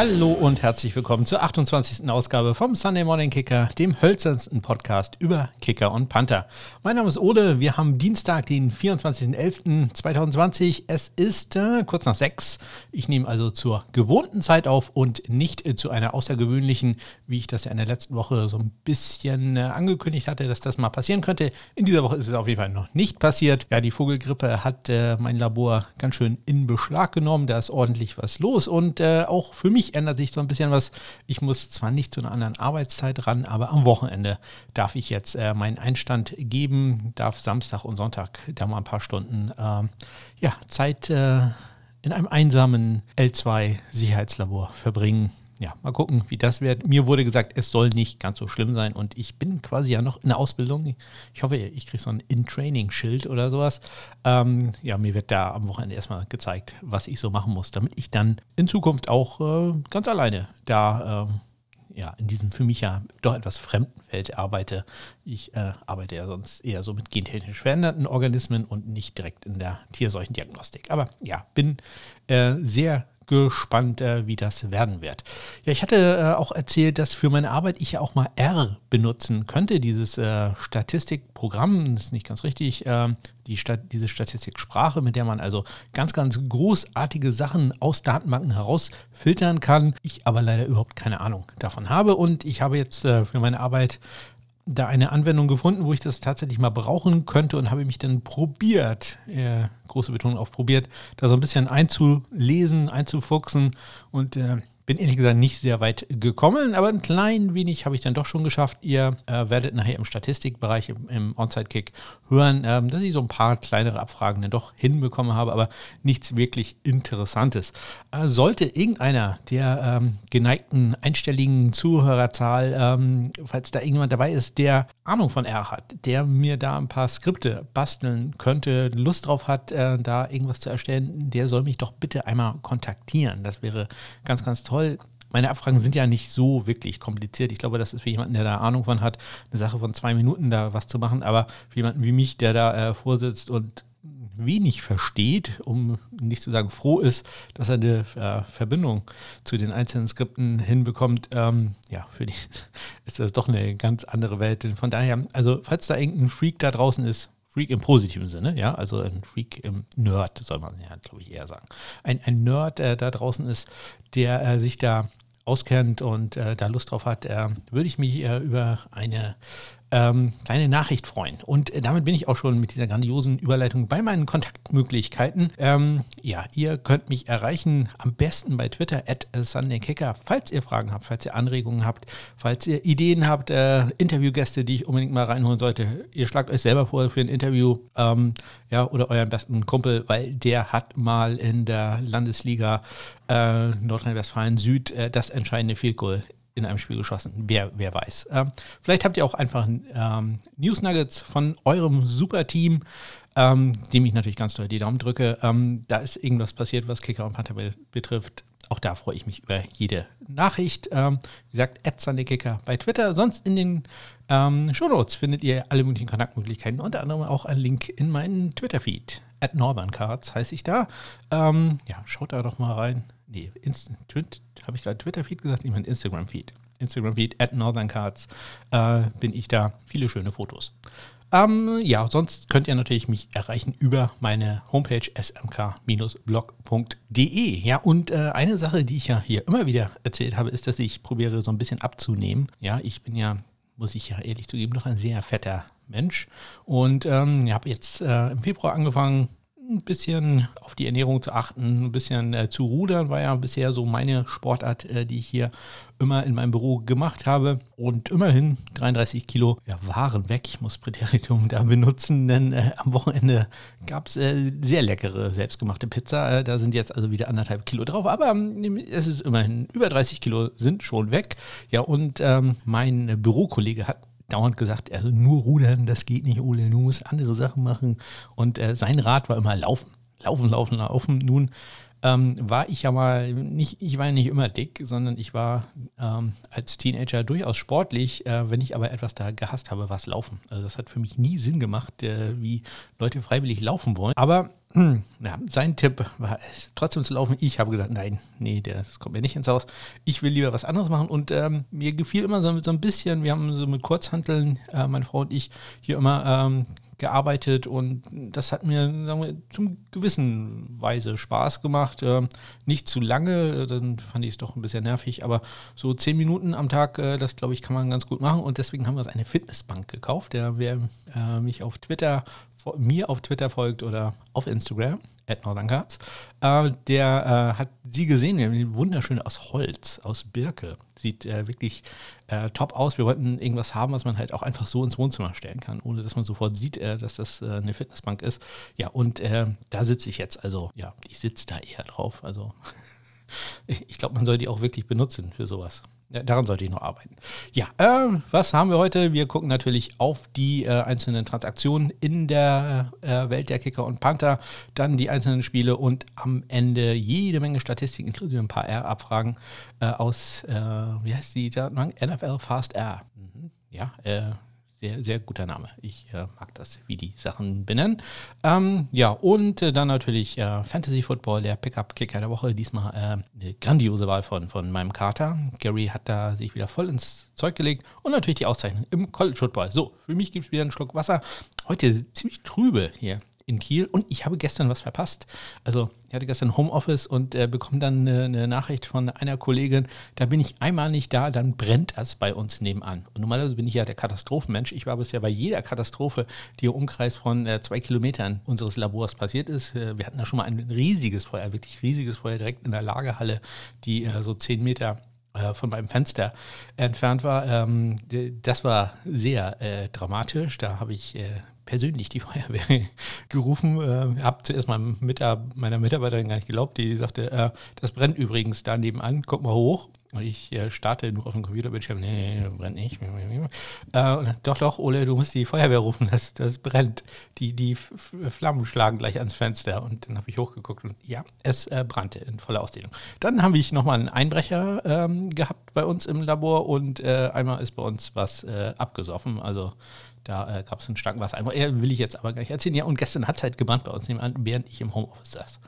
Hallo und herzlich willkommen zur 28. Ausgabe vom Sunday Morning Kicker, dem hölzernsten Podcast über Kicker und Panther. Mein Name ist Ole, wir haben Dienstag, den 24.11.2020. Es ist äh, kurz nach sechs. Ich nehme also zur gewohnten Zeit auf und nicht äh, zu einer außergewöhnlichen, wie ich das ja in der letzten Woche so ein bisschen äh, angekündigt hatte, dass das mal passieren könnte. In dieser Woche ist es auf jeden Fall noch nicht passiert. Ja, die Vogelgrippe hat äh, mein Labor ganz schön in Beschlag genommen. Da ist ordentlich was los und äh, auch für mich ändert sich so ein bisschen was. Ich muss zwar nicht zu einer anderen Arbeitszeit ran, aber am Wochenende darf ich jetzt äh, meinen Einstand geben, darf Samstag und Sonntag da mal ein paar Stunden äh, ja, Zeit äh, in einem einsamen L2-Sicherheitslabor verbringen ja, mal gucken, wie das wird. Mir wurde gesagt, es soll nicht ganz so schlimm sein und ich bin quasi ja noch in der Ausbildung. Ich hoffe, ich kriege so ein In-Training-Schild oder sowas. Ähm, ja, mir wird da am Wochenende erstmal gezeigt, was ich so machen muss, damit ich dann in Zukunft auch äh, ganz alleine da äh, ja, in diesem für mich ja doch etwas fremden Feld arbeite. Ich äh, arbeite ja sonst eher so mit gentechnisch veränderten Organismen und nicht direkt in der Tierseuchendiagnostik. Aber ja, bin äh, sehr gespannt, äh, wie das werden wird. Ja, ich hatte äh, auch erzählt, dass für meine Arbeit ich ja auch mal R benutzen könnte, dieses äh, Statistikprogramm, das ist nicht ganz richtig, ähm, die Stat diese Statistiksprache, mit der man also ganz, ganz großartige Sachen aus Datenbanken herausfiltern kann. Ich aber leider überhaupt keine Ahnung davon habe und ich habe jetzt äh, für meine Arbeit da eine Anwendung gefunden, wo ich das tatsächlich mal brauchen könnte und habe mich dann probiert, äh, große Betonung auf probiert, da so ein bisschen einzulesen, einzufuchsen und äh, bin ehrlich gesagt nicht sehr weit gekommen, aber ein klein wenig habe ich dann doch schon geschafft. Ihr äh, werdet nachher im Statistikbereich, im, im Onside-Kick hören, ähm, dass ich so ein paar kleinere Abfragen dann doch hinbekommen habe, aber nichts wirklich Interessantes. Äh, sollte irgendeiner der ähm, geneigten einstelligen Zuhörerzahl, ähm, falls da irgendjemand dabei ist, der Ahnung von R hat, der mir da ein paar Skripte basteln könnte, Lust drauf hat, äh, da irgendwas zu erstellen, der soll mich doch bitte einmal kontaktieren. Das wäre ganz, ganz toll toll. Meine Abfragen sind ja nicht so wirklich kompliziert. Ich glaube, das ist für jemanden, der da Ahnung von hat, eine Sache von zwei Minuten da was zu machen. Aber für jemanden wie mich, der da äh, vorsitzt und wenig versteht, um nicht zu sagen froh ist, dass er eine äh, Verbindung zu den einzelnen Skripten hinbekommt, ähm, ja, für die ist das doch eine ganz andere Welt. Von daher, also falls da irgendein Freak da draußen ist, Freak im positiven Sinne, ja, also ein Freak im Nerd, soll man ja, glaube ich, eher sagen. Ein, ein Nerd, der da draußen ist, der äh, sich da auskennt und äh, da Lust drauf hat, äh, würde ich mich äh, über eine ähm, kleine Nachricht freuen. Und äh, damit bin ich auch schon mit dieser grandiosen Überleitung bei meinen Kontaktmöglichkeiten. Ähm, ja, ihr könnt mich erreichen am besten bei Twitter at SundayKicker, falls ihr Fragen habt, falls ihr Anregungen habt, falls ihr Ideen habt, äh, Interviewgäste, die ich unbedingt mal reinholen sollte. Ihr schlagt euch selber vor für ein Interview ähm, ja, oder euren besten Kumpel, weil der hat mal in der Landesliga äh, Nordrhein-Westfalen Süd äh, das entscheidende Field Goal in einem Spiel geschossen. Wer, wer weiß. Ähm, vielleicht habt ihr auch einfach ähm, News Nuggets von eurem Superteam, ähm, dem ich natürlich ganz doll die Daumen drücke. Ähm, da ist irgendwas passiert, was Kicker und Panther betrifft. Auch da freue ich mich über jede Nachricht. Ähm, wie gesagt, Kicker bei Twitter. Sonst in den ähm, Shownotes findet ihr alle möglichen Kontaktmöglichkeiten, unter anderem auch einen Link in meinen Twitter-Feed. At Northern Cards heiße ich da. Ähm, ja, schaut da doch mal rein. Nee, habe ich gerade Twitter-Feed gesagt? Ich meine Instagram-Feed. Instagram-Feed at Northern Cards äh, bin ich da. Viele schöne Fotos. Ähm, ja, sonst könnt ihr natürlich mich erreichen über meine Homepage smk-blog.de. Ja, und äh, eine Sache, die ich ja hier immer wieder erzählt habe, ist, dass ich probiere so ein bisschen abzunehmen. Ja, ich bin ja, muss ich ja ehrlich zugeben, noch ein sehr fetter Mensch. Und ähm, habe jetzt äh, im Februar angefangen, ein bisschen auf die Ernährung zu achten, ein bisschen äh, zu rudern, war ja bisher so meine Sportart, äh, die ich hier immer in meinem Büro gemacht habe. Und immerhin 33 Kilo ja, waren weg. Ich muss Präteritum da benutzen, denn äh, am Wochenende gab es äh, sehr leckere selbstgemachte Pizza. Äh, da sind jetzt also wieder anderthalb Kilo drauf, aber ähm, es ist immerhin über 30 Kilo sind schon weg. Ja, und ähm, mein Bürokollege hat dauernd gesagt, also nur rudern, das geht nicht, Ole, du musst andere Sachen machen. Und äh, sein Rat war immer laufen, laufen, laufen, laufen. Nun ähm, war ich ja mal nicht, ich war ja nicht immer dick, sondern ich war ähm, als Teenager durchaus sportlich. Äh, wenn ich aber etwas da gehasst habe, war es Laufen. Also das hat für mich nie Sinn gemacht, äh, wie Leute freiwillig laufen wollen. Aber hm, ja, sein Tipp war es, trotzdem zu laufen. Ich habe gesagt, nein, nee, das kommt mir nicht ins Haus. Ich will lieber was anderes machen. Und ähm, mir gefiel immer so, so ein bisschen, wir haben so mit Kurzhanteln, äh, meine Frau und ich, hier immer ähm, gearbeitet und das hat mir wir, zum gewissen Weise Spaß gemacht. Ähm, nicht zu lange, dann fand ich es doch ein bisschen nervig, aber so zehn Minuten am Tag, äh, das glaube ich, kann man ganz gut machen und deswegen haben wir uns eine Fitnessbank gekauft. Der, wer äh, mich auf Twitter, mir auf Twitter folgt oder auf Instagram, Edmund äh, der äh, hat sie gesehen, wunderschön aus Holz, aus Birke. Sieht äh, wirklich äh, top aus. Wir wollten irgendwas haben, was man halt auch einfach so ins Wohnzimmer stellen kann, ohne dass man sofort sieht, äh, dass das äh, eine Fitnessbank ist. Ja, und da sitze ich jetzt. Also, ja, ich sitze da eher drauf. Also, ich glaube, man soll die auch wirklich benutzen für sowas. Daran sollte ich noch arbeiten. Ja, äh, was haben wir heute? Wir gucken natürlich auf die äh, einzelnen Transaktionen in der äh, Welt der Kicker und Panther, dann die einzelnen Spiele und am Ende jede Menge Statistiken, inklusive ein paar R-Abfragen äh, aus, äh, wie heißt die Datenbank? NFL Fast R. Mhm. Ja, äh, sehr, sehr guter Name. Ich äh, mag das, wie die Sachen benennen. Ähm, ja, und äh, dann natürlich äh, Fantasy Football, der Pickup-Kicker der Woche. Diesmal äh, eine grandiose Wahl von, von meinem Kater. Gary hat da sich wieder voll ins Zeug gelegt. Und natürlich die Auszeichnung im College Football. So, für mich gibt es wieder einen Schluck Wasser. Heute ziemlich trübe hier in Kiel und ich habe gestern was verpasst. Also ich hatte gestern Homeoffice und äh, bekomme dann eine, eine, Nachricht von einer Kollegin, da bin ich einmal nicht da, dann brennt das bei uns nebenan. Und normalerweise bin ich ja der Katastrophenmensch. Ich war bisher bei jeder Katastrophe, die im Umkreis von äh, zwei Kilometern unseres Labors passiert ist. Äh, wir hatten da schon mal ein riesiges Feuer, wirklich riesiges Feuer direkt in der Lagerhalle, die äh, so zehn Meter äh, von meinem Fenster entfernt war. Ähm, das war sehr äh, dramatisch. Da habe ich persönlich die Feuerwehr gerufen. Äh, habe zuerst meinem Mitab meiner Mitarbeiterin gar nicht geglaubt. Die sagte, äh, das brennt übrigens da nebenan, guck mal hoch. Und ich äh, starte nur auf dem Computerbildschirm, nee, brennt nicht. Äh, doch, doch, Ole, du musst die Feuerwehr rufen, das, das brennt. Die, die Flammen schlagen gleich ans Fenster. Und dann habe ich hochgeguckt und ja, es äh, brannte in voller Ausdehnung. Dann habe ich nochmal einen Einbrecher ähm, gehabt bei uns im Labor und äh, einmal ist bei uns was äh, abgesoffen. Also da gab es einen starken Wassereimer. Er will ich jetzt aber gar nicht erzählen. Ja, und gestern hat es halt gebrannt bei uns nebenan, während ich im Homeoffice saß.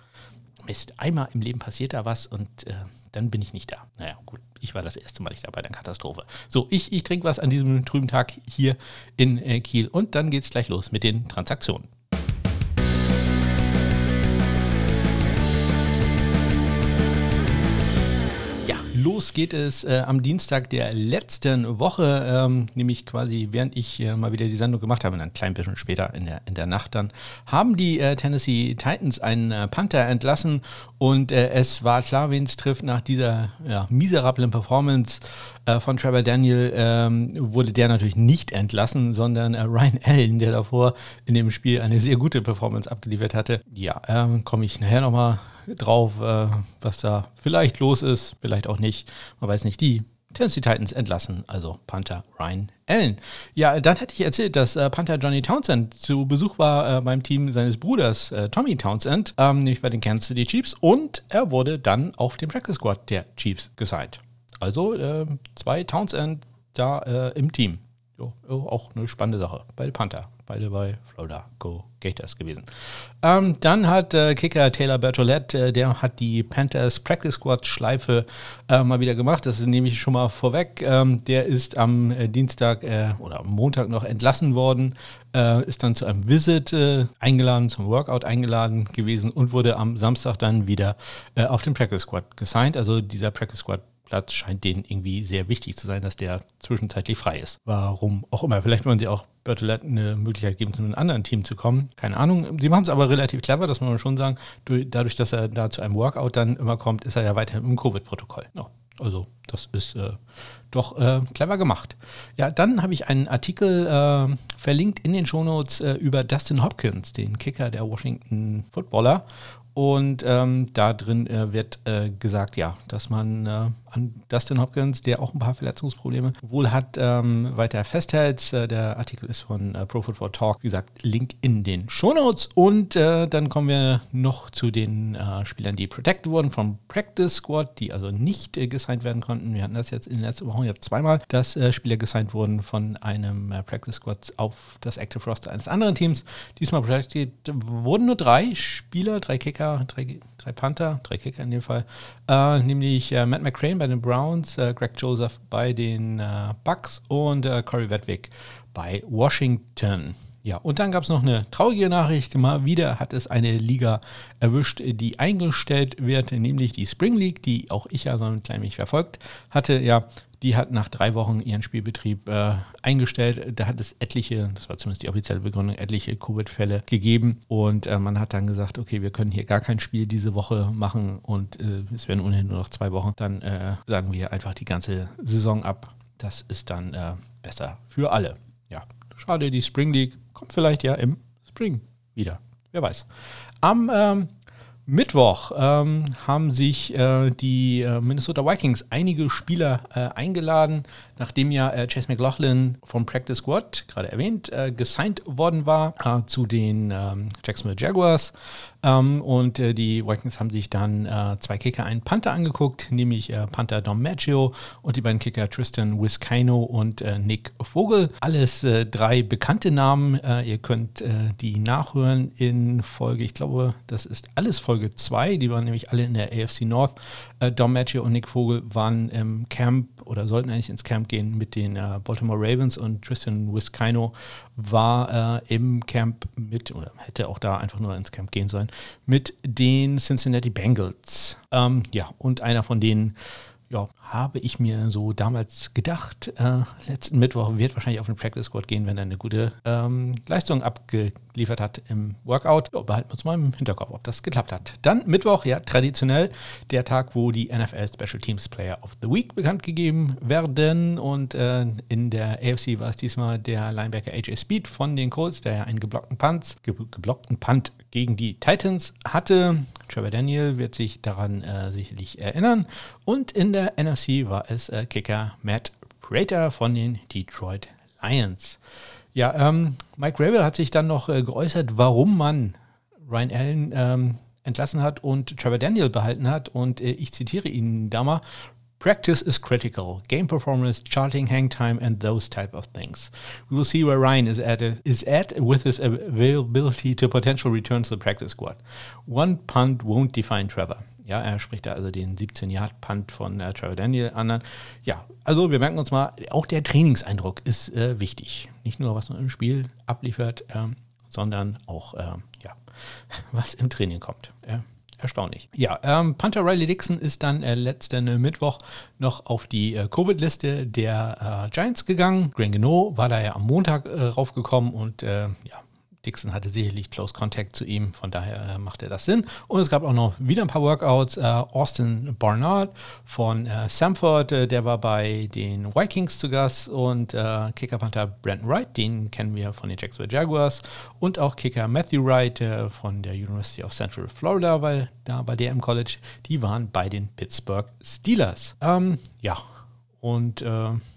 Mist, einmal im Leben passiert da was und dann bin ich nicht da. Naja, gut, ich war das erste Mal nicht da bei der Katastrophe. So, ich, ich trinke was an diesem trüben Tag hier in äh, Kiel und dann geht es gleich los mit den Transaktionen. Los geht es äh, am Dienstag der letzten Woche, ähm, nämlich quasi während ich äh, mal wieder die Sendung gemacht habe, ein klein bisschen später in der, in der Nacht dann, haben die äh, Tennessee Titans einen äh, Panther entlassen und äh, es war klar, wen es trifft nach dieser ja, miserablen Performance äh, von Trevor Daniel ähm, wurde der natürlich nicht entlassen, sondern Ryan Allen, der davor in dem Spiel eine sehr gute Performance abgeliefert hatte. Ja, ähm, komme ich nachher nochmal drauf, äh, was da vielleicht los ist, vielleicht auch nicht. Man weiß nicht, die Tennessee Titans entlassen, also Panther Ryan Allen. Ja, dann hätte ich erzählt, dass äh, Panther Johnny Townsend zu Besuch war äh, beim Team seines Bruders äh, Tommy Townsend, ähm, nämlich bei den Kansas City Chiefs, und er wurde dann auf dem Practice Squad der Chiefs gesigned. Also äh, zwei Townsend da äh, im Team. Jo, auch eine spannende Sache bei den Panther beide bei Florida Go Gators gewesen. Ähm, dann hat äh, Kicker Taylor Bertolette, äh, der hat die Panthers Practice Squad Schleife äh, mal wieder gemacht. Das nehme ich schon mal vorweg. Ähm, der ist am äh, Dienstag äh, oder am Montag noch entlassen worden, äh, ist dann zu einem Visit eingeladen, zum Workout eingeladen gewesen und wurde am Samstag dann wieder auf den Practice Squad gesigned. Also dieser Practice Squad Platz scheint denen irgendwie sehr wichtig zu sein, dass der zwischenzeitlich frei ist. Warum auch immer. Vielleicht wollen sie auch Bertolette eine Möglichkeit geben, zu einem anderen Team zu kommen. Keine Ahnung. Sie machen es aber relativ clever, das muss man schon sagen. Dadurch, dass er da zu einem Workout dann immer kommt, ist er ja weiterhin im Covid-Protokoll. Ja, also das ist äh, doch äh, clever gemacht. Ja, dann habe ich einen Artikel äh, verlinkt in den Shownotes äh, über Dustin Hopkins, den Kicker der Washington Footballer. Und ähm, da drin äh, wird äh, gesagt, ja, dass man äh, an Dustin Hopkins, der auch ein paar Verletzungsprobleme wohl hat, ähm, weiter festhält. Äh, der Artikel ist von äh, Pro Football Talk, wie gesagt, Link in den Shownotes. Und äh, dann kommen wir noch zu den Spielern, die protected wurden vom Practice Squad, die also nicht gesigned werden konnten. Wir hatten das jetzt in den letzten Wochen jetzt zweimal, dass Spieler gesigned wurden von einem Practice Squad auf das Active Roster eines anderen Teams. Diesmal wurden nur drei Spieler, drei Kicker, drei, drei Panther, drei Kicker in dem Fall, äh, nämlich äh, Matt McCrane bei den Browns, äh, Greg Joseph bei den äh, Bucks und Corey Wedwick bei Washington. Ja, und dann gab es noch eine traurige Nachricht. Mal wieder hat es eine Liga erwischt, die eingestellt wird, nämlich die Spring League, die auch ich ja so ein klein wenig verfolgt hatte. Ja, die hat nach drei Wochen ihren Spielbetrieb äh, eingestellt. Da hat es etliche, das war zumindest die offizielle Begründung, etliche Covid-Fälle gegeben. Und äh, man hat dann gesagt, okay, wir können hier gar kein Spiel diese Woche machen und äh, es werden ohnehin nur noch zwei Wochen. Dann äh, sagen wir einfach die ganze Saison ab. Das ist dann äh, besser für alle. Ja, schade, die Spring League kommt vielleicht ja im Spring wieder. Wer weiß. Am ähm, Mittwoch ähm, haben sich äh, die äh, Minnesota Vikings einige Spieler äh, eingeladen, nachdem ja äh, Chase McLaughlin vom Practice Squad, gerade erwähnt, äh, gesigned worden war äh, zu den ähm, Jacksonville Jaguars. Ähm, und äh, die Vikings haben sich dann äh, zwei Kicker, einen Panther angeguckt, nämlich äh, Panther Dom Maggio und die beiden Kicker Tristan Wiskino und äh, Nick Vogel. Alles drei bekannte Namen. Ihr könnt die nachhören in Folge, ich glaube, das ist alles Folge 2. Die waren nämlich alle in der AFC North. Dom Maggio und Nick Vogel waren im Camp oder sollten eigentlich ins Camp gehen mit den Baltimore Ravens und Tristan Wiskino war im Camp mit oder hätte auch da einfach nur ins Camp gehen sollen mit den Cincinnati Bengals. Ähm, ja, und einer von denen ja, habe ich mir so damals gedacht, äh, letzten Mittwoch wird wahrscheinlich auf den Practice Squad gehen, wenn er eine gute ähm, Leistung abgeliefert hat im Workout. Ja, behalten wir uns mal im Hinterkopf, ob das geklappt hat. Dann Mittwoch, ja, traditionell der Tag, wo die NFL Special Teams Player of the Week bekannt gegeben werden. Und äh, in der AFC war es diesmal der Linebacker AJ Speed von den Colts, der ja einen geblockten Punt, ge geblockten Punt gegen die Titans hatte. Trevor Daniel wird sich daran äh, sicherlich erinnern. Und in der NFC war es äh, Kicker Matt Prater von den Detroit Lions. Ja, ähm, Mike Rabel hat sich dann noch äh, geäußert, warum man Ryan Allen ähm, entlassen hat und Trevor Daniel behalten hat. Und äh, ich zitiere ihn da mal. Practice is critical. Game performance, charting hang time, and those type of things. We will see where Ryan is at, is at with his availability to potential return to the practice squad. One punt won't define Trevor. Ja, er spricht da also den 17-Yard-Punt von äh, Trevor Daniel an. Ja, also wir merken uns mal, auch der Trainingseindruck ist äh, wichtig. Nicht nur, was man im Spiel abliefert, ähm, sondern auch, äh, ja, was im Training kommt. Ja erstaunlich. Ja, ähm, Panther Riley Dixon ist dann äh, letzten Mittwoch noch auf die äh, Covid-Liste der äh, Giants gegangen. Green Geno war da ja am Montag äh, raufgekommen und äh, ja, Dixon hatte sicherlich Close Contact zu ihm, von daher äh, machte das Sinn. Und es gab auch noch wieder ein paar Workouts. Äh, Austin Barnard von äh, Samford, äh, der war bei den Vikings zu Gast und äh, Kicker-Panther Brandon Wright, den kennen wir von den Jacksonville Jaguars und auch Kicker Matthew Wright von der University of Central Florida, weil da bei der im College, die waren bei den Pittsburgh Steelers. Ähm, ja, und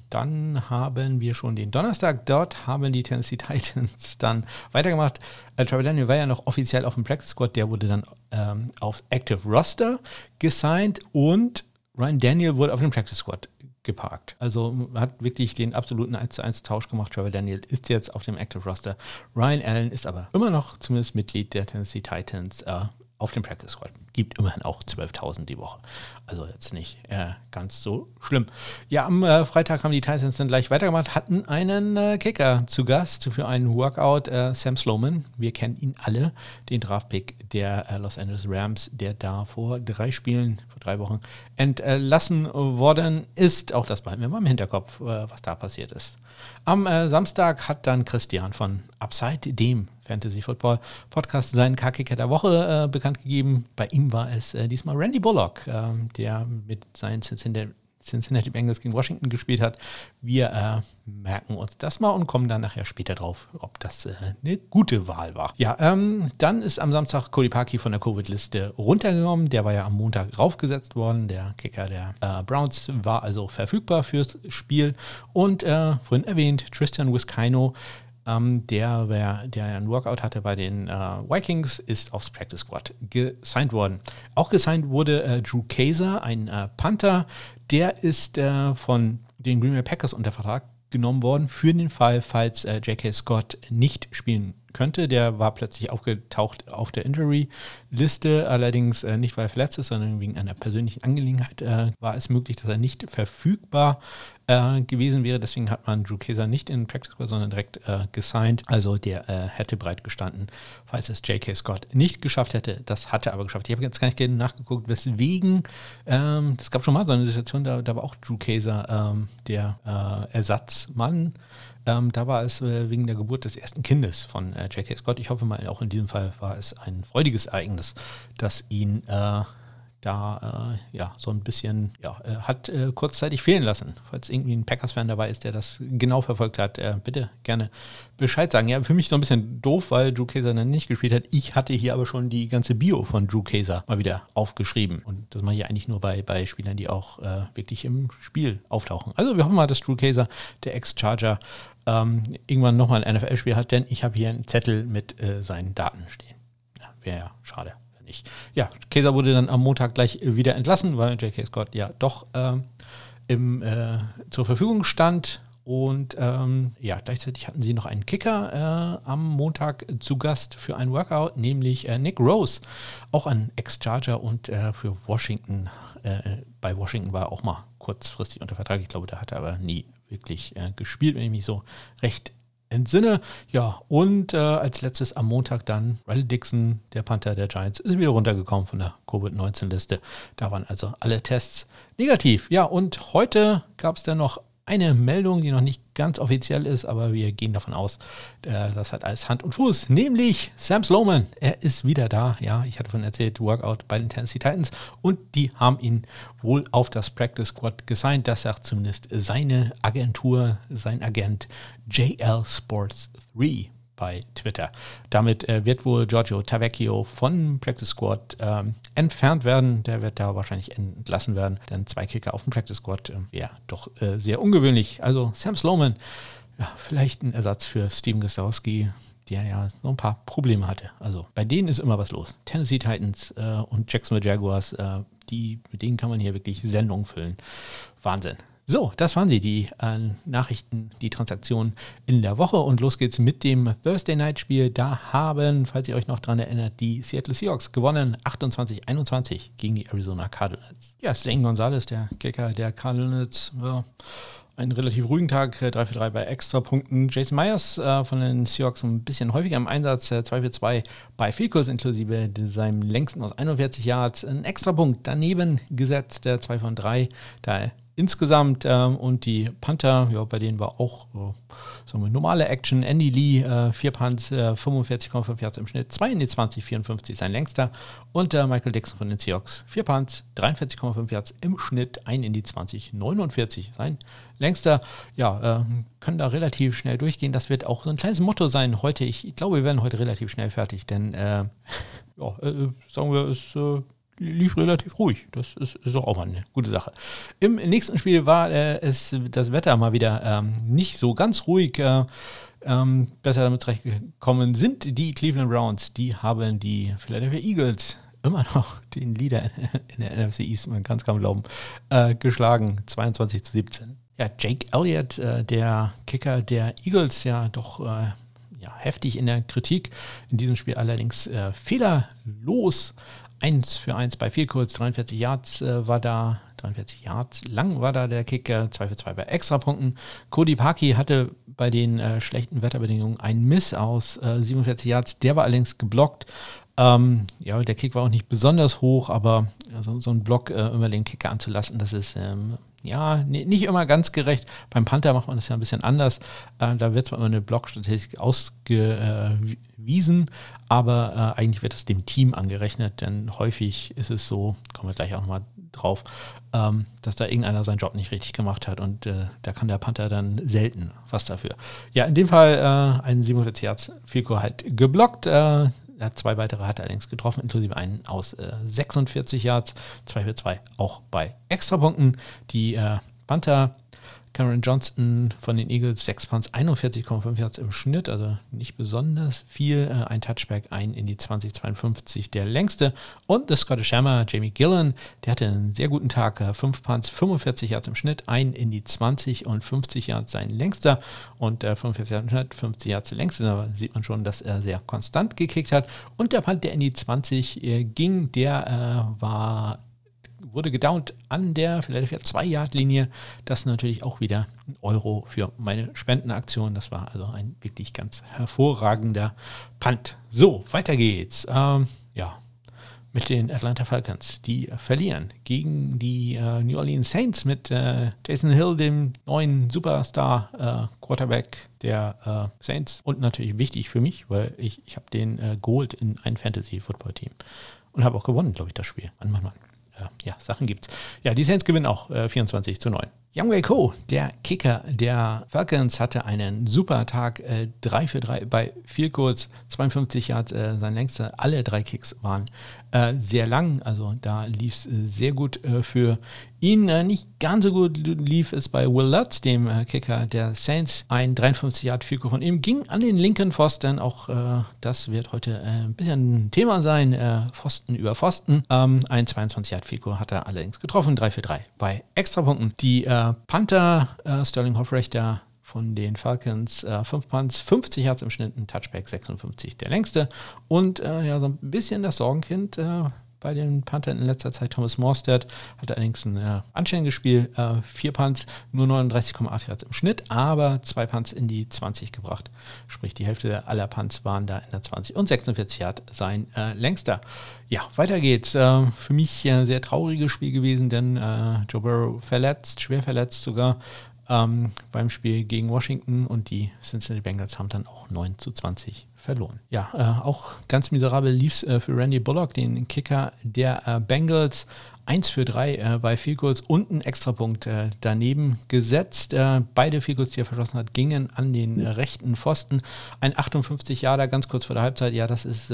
dann haben wir schon den Donnerstag. Dort haben die Tennessee Titans dann weitergemacht. Äh, Trevor Daniel war ja noch offiziell auf dem Practice Squad. Der wurde dann ähm, auf Active Roster gesigned und Ryan Daniel wurde auf dem Practice Squad geparkt. Also hat wirklich den absoluten 1 zu 1 Tausch gemacht. Trevor Daniel ist jetzt auf dem Active Roster. Ryan Allen ist aber immer noch zumindest Mitglied der Tennessee Titans äh, auf dem Practice Squad. Gibt immerhin auch 12.000 die Woche. Also jetzt nicht äh, ganz so schlimm. Ja, am äh, Freitag haben die Titans dann gleich weitergemacht, hatten einen äh, Kicker zu Gast für einen Workout, äh, Sam Sloman. Wir kennen ihn alle, den Draftpick der äh, Los Angeles Rams, der da vor drei Spielen, vor drei Wochen entlassen worden ist. Auch das behalten wir mal im Hinterkopf, äh, was da passiert ist. Am Samstag hat dann Christian von Upside, dem Fantasy Football Podcast seinen K-Kicker der Woche äh, bekannt gegeben. Bei ihm war es äh, diesmal Randy Bullock, äh, der mit seinen Cincinnati, Cincinnati Bengals gegen Washington gespielt hat. Wir äh, merken uns das mal und kommen dann nachher später drauf, ob das äh, eine gute Wahl war. Ja, ähm, dann ist am Samstag Cody Parkey von der Covid-Liste runtergenommen. Der war ja am Montag raufgesetzt worden. Der Kicker der äh, Browns war also verfügbar fürs Spiel. Und vorhin erwähnt, Tristan Wiskino ähm, der, wer, der einen Workout hatte bei den äh, Vikings, ist aufs Practice Squad gesigned worden. Auch gesigned wurde äh, Drew Kaiser, ein äh, Panther. Der ist äh, von den Green Bay Packers unter Vertrag genommen worden für den Fall, falls äh, J.K. Scott nicht spielen könnte. Der war plötzlich aufgetaucht auf der Injury-Liste, allerdings äh, nicht weil er verletzt ist, sondern wegen einer persönlichen Angelegenheit äh, war es möglich, dass er nicht verfügbar äh, gewesen wäre. Deswegen hat man Drew Kaiser nicht in Practice Squad, sondern direkt äh, gesigned. Also der äh, hätte breit gestanden, falls es J.K. Scott nicht geschafft hätte. Das hat er aber geschafft. Ich habe jetzt gar nicht nachgeguckt, weswegen. Ähm, es gab schon mal so eine Situation, da, da war auch Drew Kaiser ähm, der äh, Ersatzmann. Ähm, da war es äh, wegen der Geburt des ersten Kindes von äh, J.K. Scott. Ich hoffe mal, auch in diesem Fall war es ein freudiges Ereignis, das ihn äh, da äh, ja so ein bisschen ja, äh, hat äh, kurzzeitig fehlen lassen. Falls irgendwie ein Packers-Fan dabei ist, der das genau verfolgt hat, bitte gerne Bescheid sagen. Ja, für mich so ein bisschen doof, weil Drew Kaiser dann nicht gespielt hat. Ich hatte hier aber schon die ganze Bio von Drew Kaiser mal wieder aufgeschrieben. Und das mache ich eigentlich nur bei, bei Spielern, die auch äh, wirklich im Spiel auftauchen. Also wir hoffen mal, dass Drew Kaiser, der Ex-Charger, ähm, irgendwann nochmal ein NFL-Spiel hat, denn ich habe hier einen Zettel mit äh, seinen Daten stehen. Ja, wäre ja schade nicht. Ja, Kaiser wurde dann am Montag gleich wieder entlassen, weil J.K. Scott ja doch äh, im, äh, zur Verfügung stand. Und ähm, ja, gleichzeitig hatten sie noch einen Kicker äh, am Montag zu Gast für ein Workout, nämlich äh, Nick Rose, auch ein Ex-Charger und äh, für Washington, äh, bei Washington war er auch mal kurzfristig unter Vertrag. Ich glaube, da hat er aber nie wirklich gespielt, wenn ich mich so recht entsinne. Ja, und äh, als letztes am Montag dann Riley Dixon, der Panther der Giants, ist wieder runtergekommen von der Covid-19-Liste. Da waren also alle Tests negativ. Ja, und heute gab es dann noch eine Meldung, die noch nicht ganz offiziell ist, aber wir gehen davon aus, äh, das hat alles Hand und Fuß, nämlich Sam Sloman. Er ist wieder da. Ja, ich hatte von erzählt, Workout bei den Tennessee Titans und die haben ihn wohl auf das Practice Squad gesigned. Das sagt zumindest seine Agentur, sein Agent JL Sports 3 bei Twitter. Damit äh, wird wohl Giorgio Tavecchio von Practice Squad ähm, entfernt werden. Der wird da wahrscheinlich entlassen werden, denn zwei Kicker auf dem Practice Squad äh, wäre doch äh, sehr ungewöhnlich. Also Sam Sloman, ja, vielleicht ein Ersatz für Steven Gostowski, der ja so ein paar Probleme hatte. Also bei denen ist immer was los. Tennessee Titans äh, und Jacksonville Jaguars, äh, die, mit denen kann man hier wirklich Sendungen füllen. Wahnsinn. So, das waren sie, die äh, Nachrichten, die Transaktionen in der Woche. Und los geht's mit dem Thursday Night Spiel. Da haben, falls ihr euch noch dran erinnert, die Seattle Seahawks gewonnen. 28-21 gegen die Arizona Cardinals. Ja, Zane Gonzalez, der Kicker der Cardinals, ja, einen relativ ruhigen Tag, 3 äh, für 3 bei Extrapunkten. Jason Myers äh, von den Seahawks ein bisschen häufiger im Einsatz, äh, 2 für 2 bei Field inklusive seinem längsten aus 41 Yards. Ein Extrapunkt daneben gesetzt, der 2 von 3. Da insgesamt ähm, und die Panther, ja, bei denen war auch äh, sagen normale Action. Andy Lee, äh, Punts, äh, 45,5 Yards im Schnitt, 2 in die 20, 54 sein längster. Und äh, Michael Dixon von den Seahawks, vier Punts, 43,5 Yards im Schnitt, 1 in die 20, 49 sein längster. Ja, äh, können da relativ schnell durchgehen. Das wird auch so ein kleines Motto sein heute. Ich, ich glaube, wir werden heute relativ schnell fertig, denn äh, ja, äh, sagen wir, es lief relativ ruhig. Das ist, ist doch auch mal eine gute Sache. Im nächsten Spiel war äh, es das Wetter mal wieder ähm, nicht so ganz ruhig. Äh, ähm, besser damit zurechtgekommen sind die Cleveland Browns. Die haben die Philadelphia Eagles immer noch den Leader in der NFC East, man kann es kaum glauben, äh, geschlagen. 22 zu 17. Ja, Jake Elliott, äh, der Kicker der Eagles, ja doch äh, ja, heftig in der Kritik. In diesem Spiel allerdings äh, fehlerlos 1 für 1 bei viel kurz, 43 Yards äh, war da, 43 Yards lang war da der Kicker, 2 für 2 bei Extrapunkten. Cody Parkey hatte bei den äh, schlechten Wetterbedingungen einen Miss aus äh, 47 Yards, der war allerdings geblockt. Ähm, ja, der Kick war auch nicht besonders hoch, aber also, so ein Block äh, über den Kicker anzulassen, das ist ähm, ja, nicht immer ganz gerecht. Beim Panther macht man das ja ein bisschen anders. Äh, da wird zwar immer eine Blockstatistik ausgewiesen, aber äh, eigentlich wird das dem Team angerechnet, denn häufig ist es so, kommen wir gleich auch nochmal drauf, ähm, dass da irgendeiner seinen Job nicht richtig gemacht hat und äh, da kann der Panther dann selten was dafür. Ja, in dem Fall äh, ein 47 Yards Fico halt geblockt. Er hat zwei weitere hat er allerdings getroffen, inklusive einen aus äh, 46 Yards, 2 für 2 auch bei Extrapunkten. Die äh, Panther Cameron Johnston von den Eagles 6 Punts, 41,5 Yards im Schnitt, also nicht besonders viel. Äh, ein Touchback, ein in die 2052, der längste. Und der Scottish Hammer, Jamie Gillen, der hatte einen sehr guten Tag. 5 Punts, 45 Yards im Schnitt, ein in die 20 und 50 Yards sein längster. Und äh, 45 Yards im Schnitt, 50 Yards längste. Da sieht man schon, dass er sehr konstant gekickt hat. Und der Punt, der in die 20 äh, ging, der äh, war wurde gedownt an der Philadelphia 2-Yard-Linie. Das natürlich auch wieder ein Euro für meine Spendenaktion. Das war also ein wirklich ganz hervorragender Punt. So, weiter geht's. Ähm, ja, mit den Atlanta Falcons. Die verlieren gegen die äh, New Orleans Saints mit äh, Jason Hill, dem neuen Superstar äh, Quarterback der äh, Saints. Und natürlich wichtig für mich, weil ich, ich habe den äh, geholt in ein Fantasy-Football-Team. Und habe auch gewonnen, glaube ich, das Spiel. Mann, Mann, Mann ja, Sachen gibt's. Ja, die Saints gewinnen auch äh, 24 zu 9. Young Wei Ko, der Kicker der Falcons, hatte einen super Tag. Äh, 3 für 3 bei Field Goals, 52 Yards, äh, sein längster. Alle drei Kicks waren äh, sehr lang, also da lief es äh, sehr gut äh, für ihn. Äh, nicht ganz so gut lief es bei Will Lutz, dem Kicker der Saints. Ein 53 Yard Field von ihm ging an den linken Pfosten. Auch das wird heute ein bisschen ein Thema sein. Pfosten über Pfosten. Ähm, ein 22 Yard Field hat er allerdings getroffen. 3 für 3 bei Extrapunkten. Die Panther äh, Sterling Hoffrechter von den Falcons, äh, 5 Punts, 50 Hertz im Schnitt, ein Touchback 56 der längste. Und äh, ja, so ein bisschen das Sorgenkind äh, bei den Panthern in letzter Zeit. Thomas Morstead hatte allerdings ein äh, anständiges Spiel. Äh, vier Punts, nur 39,8 Yards im Schnitt, aber zwei Punts in die 20 gebracht. Sprich, die Hälfte aller Punts waren da in der 20 und 46 Yards sein äh, längster. Ja, weiter geht's. Äh, für mich ein sehr trauriges Spiel gewesen, denn äh, Joe Burrow verletzt, schwer verletzt sogar. Ähm, beim Spiel gegen Washington und die Cincinnati Bengals haben dann auch 9 zu 20 verloren. Ja, äh, auch ganz miserabel lief es äh, für Randy Bullock, den Kicker der äh, Bengals. 1 für 3 äh, bei Field und ein Extrapunkt äh, daneben gesetzt. Äh, beide Field die er verschossen hat, gingen an den rechten Pfosten. Ein 58 Jahre ganz kurz vor der Halbzeit. Ja, das ist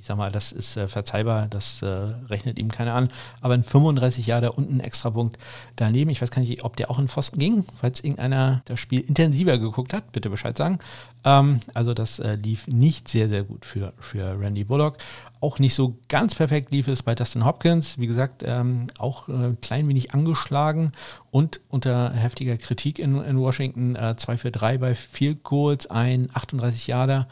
ich sag mal, das ist äh, verzeihbar, das äh, rechnet ihm keiner an. Aber in 35 Jahren da unten extra Punkt daneben. Ich weiß gar nicht, ob der auch in Pfosten ging, falls irgendeiner das Spiel intensiver geguckt hat, bitte Bescheid sagen. Ähm, also das äh, lief nicht sehr, sehr gut für, für Randy Bullock. Auch nicht so ganz perfekt lief es bei Dustin Hopkins. Wie gesagt, ähm, auch ein äh, klein wenig angeschlagen und unter heftiger Kritik in, in Washington. 2 äh, für 3 bei Field Goals, ein 38 Jahre.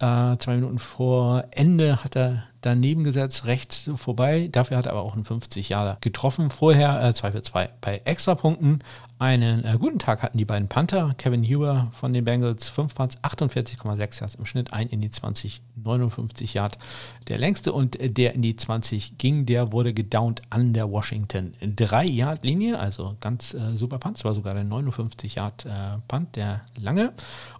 Äh, zwei Minuten vor Ende hat er daneben gesetzt, rechts vorbei. Dafür hat er aber auch einen 50 Jahre getroffen. Vorher äh, 2 für 2 bei Extrapunkten. Einen äh, guten Tag hatten die beiden Panther. Kevin Huber von den Bengals, 5 Punts, 48,6 Yards im Schnitt, ein in die 20, 59 Yard. Der längste und der in die 20 ging, der wurde gedownt an der Washington 3 Yard Linie, also ganz äh, super Punt. War sogar der 59 Yard äh, Punt, der lange.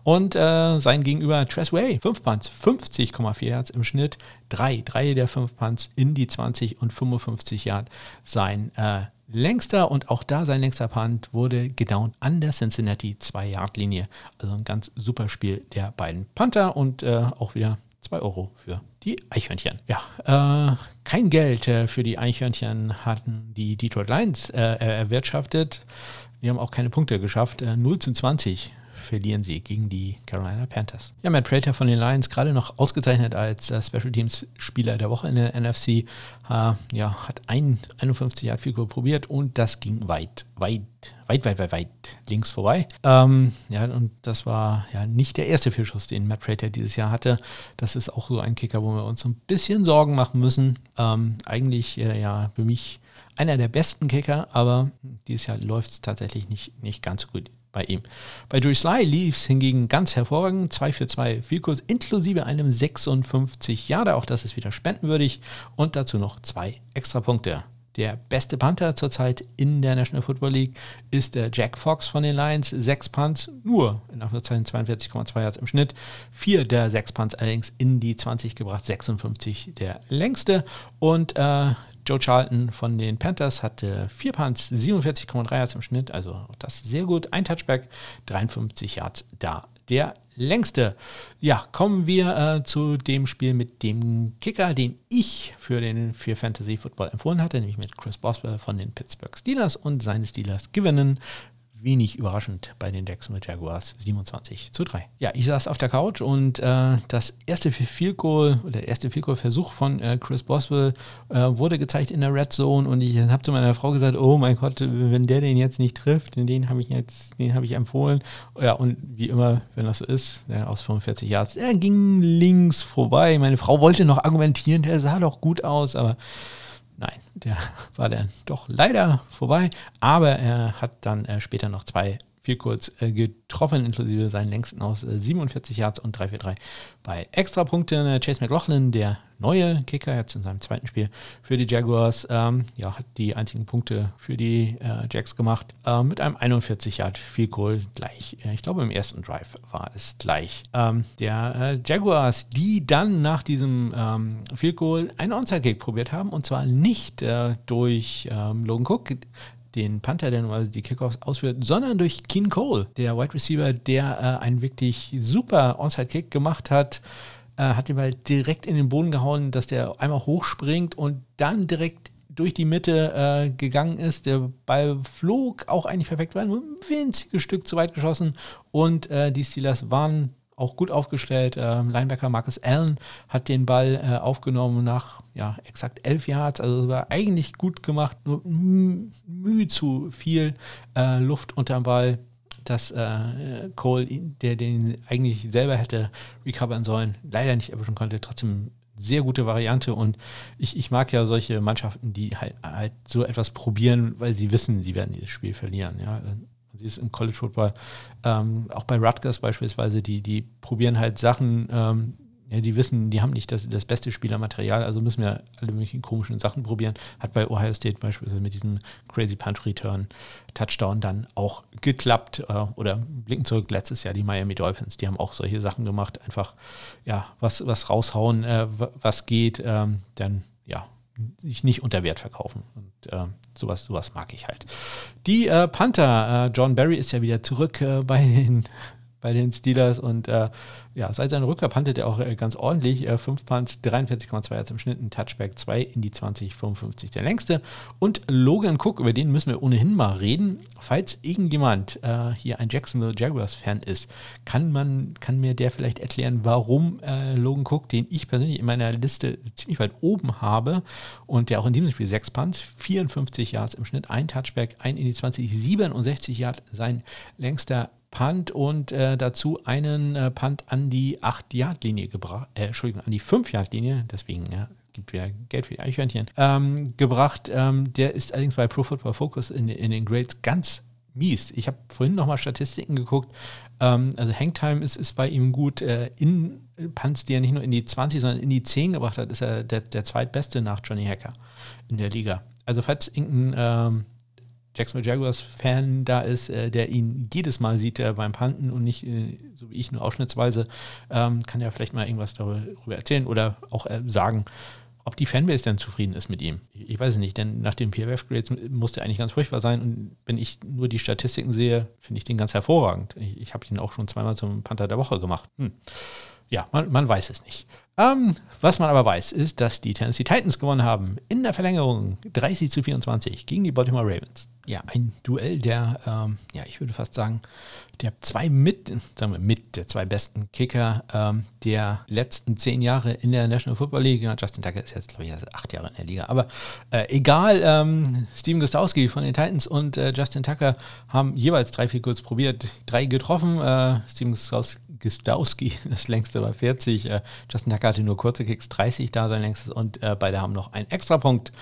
Und äh, sein Gegenüber Tress Way, 5 Punts, 50,4 Yards im Schnitt, 3, 3 der 5 Punts in die 20 und 55 Yard sein äh, längster und auch da sein längster Punt wurde gedownt an der Cincinnati 2-Yard-Linie. Also ein ganz super Spiel der beiden Panther und äh, auch wieder 2 Euro für die Eichhörnchen. Ja, äh, kein Geld äh, für die Eichhörnchen hatten die Detroit Lions äh, erwirtschaftet. Die haben auch keine Punkte geschafft. 0 äh, zu 20 verlieren sie gegen die Carolina Panthers. Ja, Matt Prater von den Lions gerade noch ausgezeichnet als äh, Special Teams Spieler der Woche in der NFC. Äh, ja, hat ein 51 Yard Field probiert und das ging weit, weit, weit, weit, weit, weit links vorbei. Ähm, ja, und das war ja nicht der erste Fehlschuss, den Matt Prater dieses Jahr hatte. Das ist auch so ein Kicker, wo wir uns ein bisschen Sorgen machen müssen. Ähm, eigentlich äh, ja für mich einer der besten Kicker, aber dieses Jahr läuft es tatsächlich nicht, nicht ganz so gut bei ihm. Bei Drew Sly lief es hingegen ganz hervorragend, 2 für 2 Vielkurs inklusive einem 56 Jahre, auch das ist wieder spendenwürdig und dazu noch zwei Extrapunkte. Der beste Panther zurzeit in der National Football League ist der Jack Fox von den Lions. Sechs Punts, nur in Anführungszeichen 42,2 Yards im Schnitt. Vier der sechs Punts allerdings in die 20 gebracht, 56 der längste. Und äh, Joe Charlton von den Panthers hatte vier Punts, 47,3 Yards im Schnitt, also das sehr gut. Ein Touchback, 53 Yards da. Der längste. Ja, kommen wir äh, zu dem Spiel mit dem Kicker, den ich für den für Fantasy Football empfohlen hatte, nämlich mit Chris Boswell von den Pittsburgh Steelers und seine Steelers gewinnen wenig überraschend bei den Jacksonville Jaguars 27 zu 3. Ja, ich saß auf der Couch und äh, das erste Field Goal, der erste Field Goal Versuch von äh, Chris Boswell äh, wurde gezeigt in der Red Zone und ich habe zu meiner Frau gesagt, oh mein Gott, wenn der den jetzt nicht trifft, den habe ich jetzt, den habe ich empfohlen. Ja, und wie immer, wenn das so ist, der aus 45 Yards, er ging links vorbei. Meine Frau wollte noch argumentieren, der sah doch gut aus, aber Nein, der war dann doch leider vorbei, aber er hat dann äh, später noch zwei viel kurz äh, getroffen, inklusive seinen längsten aus äh, 47 Yards und 3 für 3 bei Extrapunkten. Äh, Chase McLaughlin, der neue Kicker, jetzt in seinem zweiten Spiel für die Jaguars, ähm, ja, hat die einzigen Punkte für die äh, Jacks gemacht. Äh, mit einem 41 Yard Field Goal gleich. Äh, ich glaube, im ersten Drive war es gleich. Ähm, der äh, Jaguars, die dann nach diesem ähm, Field Goal einen Onside Kick probiert haben und zwar nicht äh, durch ähm, Logan Cook, den Panther, der normalerweise die Kickoffs ausführt, sondern durch Keen Cole, der Wide Receiver, der äh, einen wirklich super Onside-Kick gemacht hat, äh, hat den Ball direkt in den Boden gehauen, dass der einmal hochspringt und dann direkt durch die Mitte äh, gegangen ist. Der Ball flog auch eigentlich perfekt, war nur ein winziges Stück zu weit geschossen und äh, die Steelers waren auch gut aufgestellt. Ähm, Linebacker Marcus Allen hat den Ball äh, aufgenommen nach ja, exakt elf Yards. Also war eigentlich gut gemacht, nur mühe zu viel äh, Luft unterm Ball, dass äh, Cole, der den eigentlich selber hätte recovern sollen, leider nicht erwischen konnte. Trotzdem sehr gute Variante und ich, ich mag ja solche Mannschaften, die halt, halt so etwas probieren, weil sie wissen, sie werden dieses Spiel verlieren. Ja sie ist im College Football, ähm, auch bei Rutgers beispielsweise, die, die probieren halt Sachen, ähm, ja, die wissen, die haben nicht das, das beste Spielermaterial, also müssen wir alle möglichen komischen Sachen probieren. Hat bei Ohio State beispielsweise mit diesem Crazy Punt Return Touchdown dann auch geklappt. Äh, oder blicken zurück letztes Jahr die Miami Dolphins, die haben auch solche Sachen gemacht. Einfach, ja, was, was raushauen, äh, was geht, ähm, dann, ja, sich nicht unter Wert verkaufen. Und äh, sowas, sowas mag ich halt. Die äh, Panther, äh, John Barry ist ja wieder zurück äh, bei den bei den Steelers und äh, ja, seit seiner Rückkehr pantet er auch äh, ganz ordentlich. Äh, 5 Punts, 43,2 Yards im Schnitt, ein Touchback, 2 in die 20, 55 der längste. Und Logan Cook, über den müssen wir ohnehin mal reden. Falls irgendjemand äh, hier ein Jacksonville Jaguars-Fan ist, kann man, kann mir der vielleicht erklären, warum äh, Logan Cook, den ich persönlich in meiner Liste ziemlich weit oben habe und der auch in diesem Spiel 6 Punts, 54 Yards im Schnitt, ein Touchback, 1 in die 20, 67 Yards, sein längster Punt und äh, dazu einen äh, Punt an die 8-Yard-Linie gebracht, äh, Entschuldigung, an die 5-Yard-Linie, deswegen ja, gibt wieder Geld für die Eichhörnchen, ähm, gebracht. Ähm, der ist allerdings bei Pro Football Focus in, in den Grades ganz mies. Ich habe vorhin nochmal Statistiken geguckt. Ähm, also Hangtime ist, ist bei ihm gut. Äh, in Punts, die er nicht nur in die 20, sondern in die 10 gebracht hat, ist er der, der zweitbeste nach Johnny Hacker in der Liga. Also falls irgendein ähm, Jacksonville Jaguars Fan da ist, äh, der ihn jedes Mal sieht äh, beim Panten und nicht äh, so wie ich nur ausschnittsweise, ähm, kann ja vielleicht mal irgendwas darüber erzählen oder auch äh, sagen, ob die Fanbase denn zufrieden ist mit ihm. Ich, ich weiß es nicht, denn nach den PFF-Grades muss der eigentlich ganz furchtbar sein und wenn ich nur die Statistiken sehe, finde ich den ganz hervorragend. Ich, ich habe ihn auch schon zweimal zum Panther der Woche gemacht. Hm. Ja, man, man weiß es nicht. Ähm, was man aber weiß, ist, dass die Tennessee Titans gewonnen haben in der Verlängerung 30 zu 24 gegen die Baltimore Ravens ja, ein Duell der, ähm, ja, ich würde fast sagen, der zwei mit, sagen wir mit, der zwei besten Kicker ähm, der letzten zehn Jahre in der National Football League. Ja, Justin Tucker ist jetzt, glaube ich, acht Jahre in der Liga. Aber äh, egal, ähm, Steven Gostowski von den Titans und äh, Justin Tucker haben jeweils drei, vier kurz probiert, drei getroffen. Äh, Steven Gostowski, das längste war 40. Äh, Justin Tucker hatte nur kurze Kicks, 30 da sein längstes und äh, beide haben noch einen Extrapunkt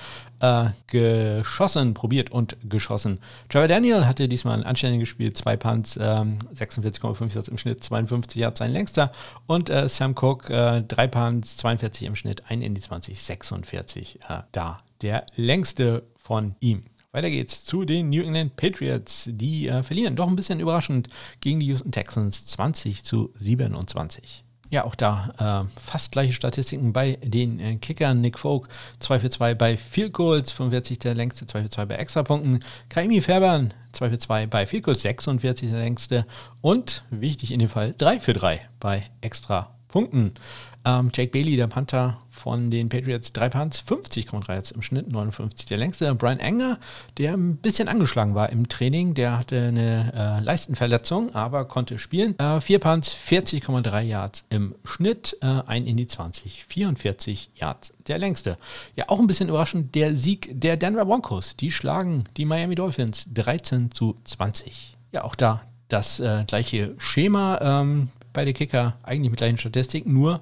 äh, geschossen, probiert und geschossen. Trevor Daniel hatte diesmal ein anständiges Spiel, zwei Punts, ähm, 46,5 Yards im Schnitt, 52 Yards sein längster und äh, Sam Cook, äh, drei Punts, 42 im Schnitt, ein in die 20, 46 äh, da. Der längste von ihm. Weiter geht's zu den New England Patriots. Die äh, verlieren doch ein bisschen überraschend gegen die Houston Texans 20 zu 27. Ja, auch da äh, fast gleiche Statistiken bei den äh, Kickern. Nick Folk 2 für 2 bei Field Goals, 45 der längste, 2 für 2 bei Extrapunkten. Kaimi Färbern 2 für 2 bei Field Goals, 46 der längste. Und wichtig in dem Fall 3 für 3 bei Extrapunkten. Ähm, Jake Bailey, der Panther von den Patriots, drei Punts, 50,3 jetzt im Schnitt, 59 der längste. Brian Enger, der ein bisschen angeschlagen war im Training, der hatte eine äh, Leistenverletzung, aber konnte spielen. Äh, Punts, 40,3 Yards im Schnitt, äh, ein in die 20, 44 Yards der längste. Ja, auch ein bisschen überraschend, der Sieg der Denver Broncos. Die schlagen die Miami Dolphins 13 zu 20. Ja, auch da das äh, gleiche Schema. Ähm, beide Kicker eigentlich mit gleichen Statistiken, nur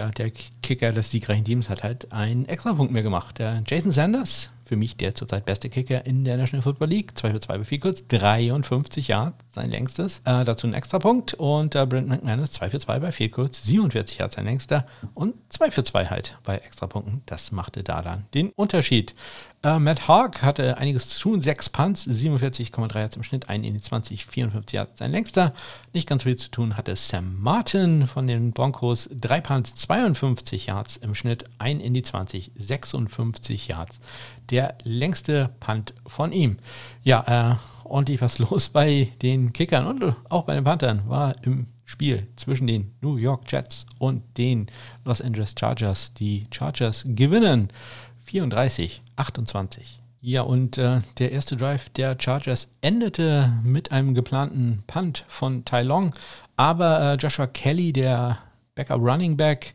ja, der Kicker des siegreichen Teams hat halt einen Extrapunkt mehr gemacht. Der Jason Sanders für mich der zurzeit beste Kicker in der National Football League. 2 für 2 bei kurz, 53 Yards, sein längstes. Äh, dazu ein Extrapunkt. Und äh, Brent McManus 2 für 2 bei kurz, 47 Yards, sein längster. Und 2 für 2 halt bei Extrapunkten. Das machte da dann den Unterschied. Äh, Matt Hawk hatte einiges zu tun, 6 Punts, 47,3 Yards im Schnitt, 1 in die 20, 54 Yards sein längster. Nicht ganz viel zu tun hatte Sam Martin von den Broncos, 3 Punts, 52 Yards im Schnitt, 1 in die 20, 56 Yards der längste Punt von ihm. Ja, äh, ordentlich was los bei den Kickern und auch bei den Panthern war im Spiel zwischen den New York Jets und den Los Angeles Chargers. Die Chargers gewinnen 34, 28. Ja, und äh, der erste Drive der Chargers endete mit einem geplanten Punt von Tai Long, aber äh, Joshua Kelly, der Backup Running Back,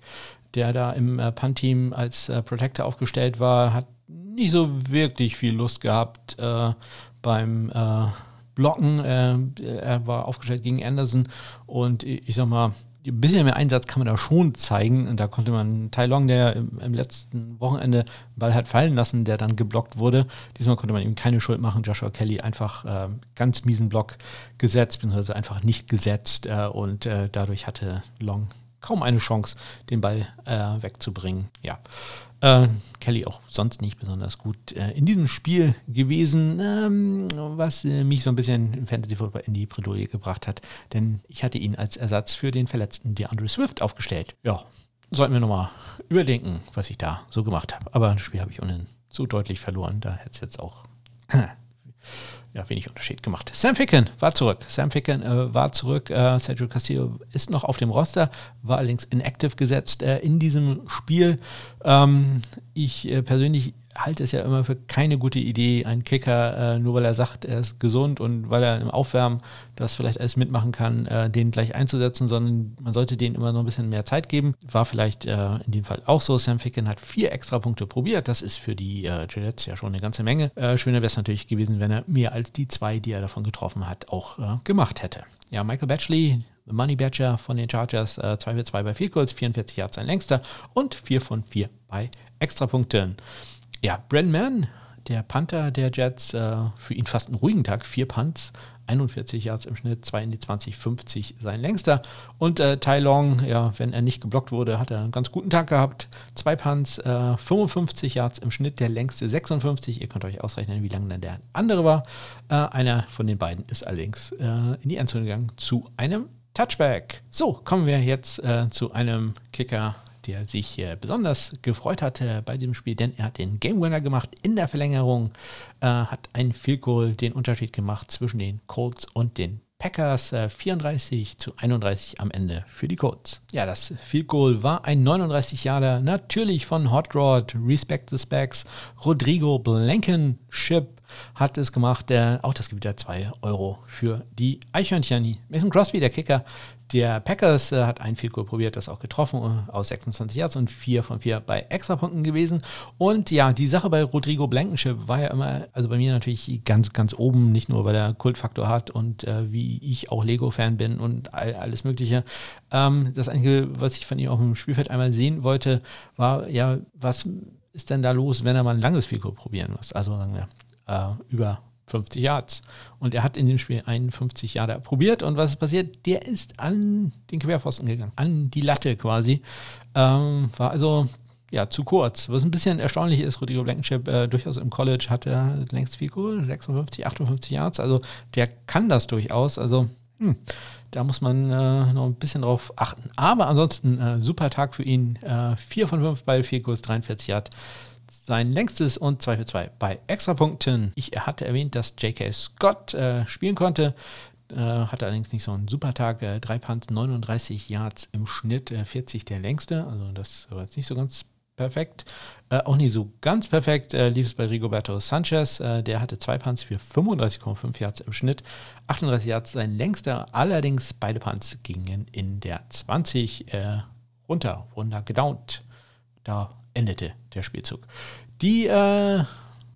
der da im äh, Punt-Team als äh, Protector aufgestellt war, hat nicht so wirklich viel Lust gehabt äh, beim äh, Blocken. Äh, er war aufgestellt gegen Anderson und ich sag mal, ein bisschen mehr Einsatz kann man da schon zeigen. Und da konnte man Tai Long, der im, letzten Wochenende Ball hat fallen lassen, der dann geblockt wurde. Diesmal konnte man ihm keine Schuld machen. Joshua Kelly einfach äh, ganz miesen Block gesetzt, beziehungsweise einfach nicht gesetzt. Äh, und äh, dadurch hatte Long kaum eine Chance, den Ball äh, wegzubringen. Ja. Äh, Kelly auch sonst nicht besonders gut äh, in diesem Spiel gewesen, ähm, was äh, mich so ein bisschen im Fantasy Football in die Bredouille gebracht hat, denn ich hatte ihn als Ersatz für den verletzten DeAndre Swift aufgestellt. Ja, sollten wir nochmal überdenken, was ich da so gemacht habe. Aber das Spiel habe ich ohnehin so deutlich verloren, da hätte es jetzt auch ja, wenig Unterschied gemacht. Sam Ficken war zurück. Sam Ficken äh, war zurück. Äh, Sergio Castillo ist noch auf dem Roster, war allerdings inactive gesetzt äh, in diesem Spiel. Ähm, ich äh, persönlich halte es ja immer für keine gute Idee, einen Kicker, äh, nur weil er sagt, er ist gesund und weil er im Aufwärmen das vielleicht alles mitmachen kann, äh, den gleich einzusetzen, sondern man sollte denen immer noch ein bisschen mehr Zeit geben. War vielleicht äh, in dem Fall auch so. Sam Ficken hat vier extra Punkte probiert. Das ist für die äh, Gillettes ja schon eine ganze Menge. Äh, schöner wäre es natürlich gewesen, wenn er mehr als die zwei, die er davon getroffen hat, auch äh, gemacht hätte. Ja, Michael Batchley, Money Badger von den Chargers, äh, 2 für 2 bei Field Goals, 44 Yards sein längster und 4 von 4 bei Extrapunkten. Ja, Brandon Mann, der Panther der Jets, äh, für ihn fast einen ruhigen Tag. Vier Punts, 41 Yards im Schnitt, 2 in die 20, 50 sein längster. Und äh, Tai Long, ja, wenn er nicht geblockt wurde, hat er einen ganz guten Tag gehabt. Zwei Punts, äh, 55 Yards im Schnitt, der längste 56. Ihr könnt euch ausrechnen, wie lang dann der andere war. Äh, einer von den beiden ist allerdings äh, in die Endzone gegangen zu einem Touchback. So, kommen wir jetzt äh, zu einem Kicker der sich äh, besonders gefreut hatte bei dem Spiel, denn er hat den Game Winner gemacht in der Verlängerung, äh, hat ein Field Goal den Unterschied gemacht zwischen den Colts und den Packers 34 äh, zu 31 am Ende für die Colts. Ja, das Field Goal war ein 39 Jahre natürlich von Hot Rod, Respect the Specs, Rodrigo Blankenship hat es gemacht. Der, auch das gibt wieder 2 Euro für die Eichhörnchen. Mason Crosby, der Kicker, der Packers äh, hat ein Field probiert, das auch getroffen äh, aus 26 Yards und 4 von 4 bei Extrapunkten gewesen. Und ja, die Sache bei Rodrigo Blankenship war ja immer, also bei mir natürlich ganz, ganz oben, nicht nur weil er Kultfaktor hat und äh, wie ich auch Lego-Fan bin und all, alles Mögliche. Ähm, das Einzige, was ich von ihm auf dem Spielfeld einmal sehen wollte, war ja, was ist denn da los, wenn er mal ein langes Field probieren muss? Also sagen wir, äh, über 50 Yards. Und er hat in dem Spiel 51 Yards probiert. Und was ist passiert? Der ist an den Querpfosten gegangen, an die Latte quasi. Ähm, war also ja, zu kurz. Was ein bisschen erstaunlich ist, Rodrigo Blankenship äh, durchaus im College hat er längst viel cool, 56, 58 Yards. Also der kann das durchaus. Also hm, da muss man äh, noch ein bisschen drauf achten. Aber ansonsten äh, super Tag für ihn. Äh, 4 von 5 bei 4 Kurs, 43 Yards sein längstes und 2 für 2 bei Extrapunkten. Ich hatte erwähnt, dass J.K. Scott äh, spielen konnte. äh, hatte allerdings nicht so einen super Tag. Äh, drei Punts, 39 Yards im Schnitt, äh, 40 der längste. Also das war jetzt nicht so ganz perfekt. Äh, auch nicht so ganz perfekt äh, lief es bei Rigoberto Sanchez. Äh, der hatte zwei Punts für 35,5 Yards im Schnitt. 38 Yards sein längster. Allerdings beide Punts gingen in der 20 äh, runter, runter gedownt. Da endete der Spielzug. Die, äh,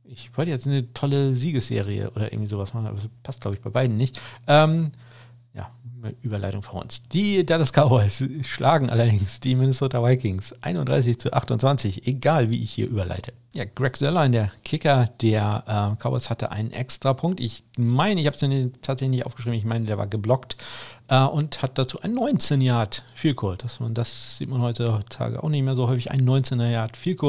ich wollte jetzt eine tolle Siegesserie oder irgendwie sowas machen, aber das passt, glaube ich, bei beiden nicht. Ähm, Überleitung von uns. Die Dallas Cowboys schlagen allerdings die Minnesota Vikings 31 zu 28, egal wie ich hier überleite. Ja, Greg Sörlein, der Kicker der äh, Cowboys, hatte einen extra Punkt. Ich meine, ich habe es tatsächlich nicht aufgeschrieben, ich meine, der war geblockt äh, und hat dazu ein 19 Yard Field Goal. Das, das sieht man heutzutage auch nicht mehr so häufig. Ein 19er Yard Field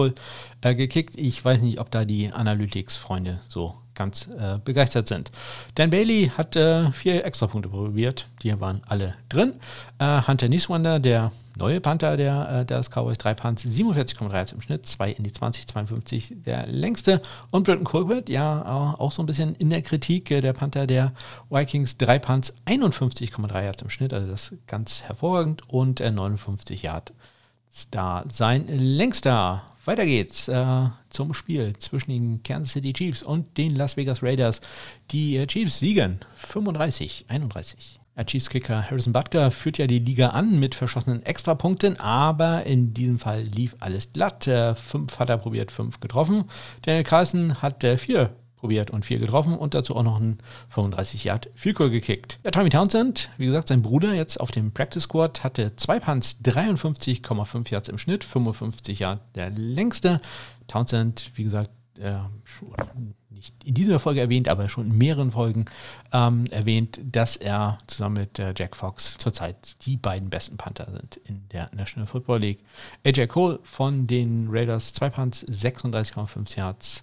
äh, gekickt. Ich weiß nicht, ob da die Analytics-Freunde so ganz äh, begeistert sind. Dan Bailey hat äh, vier Extrapunkte probiert, die waren alle drin. Äh, Hunter Niswander, der neue Panther der, äh, Cowboys, drei Punts, 47,3 im Schnitt, zwei in die 20, 52 der längste. Und Britton Colbert, ja, auch so ein bisschen in der Kritik, äh, der Panther der Vikings, drei Punts, 51,3 Yards im Schnitt, also das ganz hervorragend und 59 äh, Yards. Da sein längster weiter geht's äh, zum Spiel zwischen den Kansas City Chiefs und den Las Vegas Raiders. Die äh, Chiefs siegen 35, 31. Der Chiefs-Kicker Harrison Butker führt ja die Liga an mit verschossenen Extrapunkten, aber in diesem Fall lief alles glatt. Äh, fünf hat er probiert, fünf getroffen. Daniel Carlson hat äh, vier probiert und vier getroffen und dazu auch noch einen 35 Yard Vielkohl gekickt. Ja, Tommy Townsend, wie gesagt, sein Bruder jetzt auf dem Practice Squad hatte zwei Punts, 53,5 Yards im Schnitt, 55 Yard der längste. Townsend, wie gesagt, äh, nicht in dieser Folge erwähnt, aber schon in mehreren Folgen ähm, erwähnt, dass er zusammen mit äh, Jack Fox zurzeit die beiden besten Panther sind in der National Football League. AJ Cole von den Raiders, zwei Punts, 36,5 Yards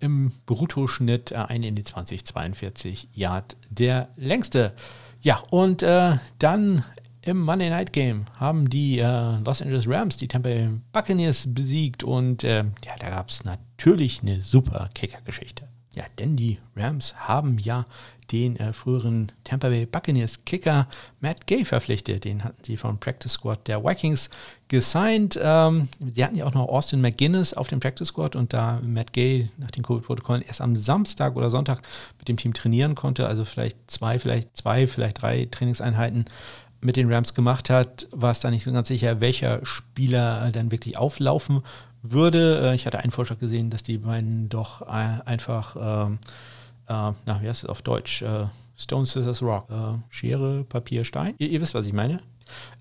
im Bruttoschnitt äh, ein in die 2042 Yard der längste. Ja, und äh, dann im Monday Night Game haben die äh, Los Angeles Rams die Tampa Bay Buccaneers besiegt und äh, ja, da gab es natürlich eine super Kicker-Geschichte. Ja, denn die Rams haben ja den äh, früheren Tampa Bay Buccaneers Kicker Matt Gay verpflichtet. Den hatten sie vom Practice Squad der Vikings gesigned. Ähm, die hatten ja auch noch Austin McGuinness auf dem Practice Squad und da Matt Gay nach den Covid-Protokollen erst am Samstag oder Sonntag mit dem Team trainieren konnte, also vielleicht zwei, vielleicht zwei, vielleicht drei Trainingseinheiten mit den Rams gemacht hat, war es da nicht so ganz sicher, welcher Spieler dann wirklich auflaufen würde. Äh, ich hatte einen Vorschlag gesehen, dass die beiden doch einfach, ähm, äh, na, wie heißt es auf Deutsch? Äh, Stone, Scissors, Rock. Äh, Schere, Papier, Stein. Ihr, ihr, wisst, was ich meine.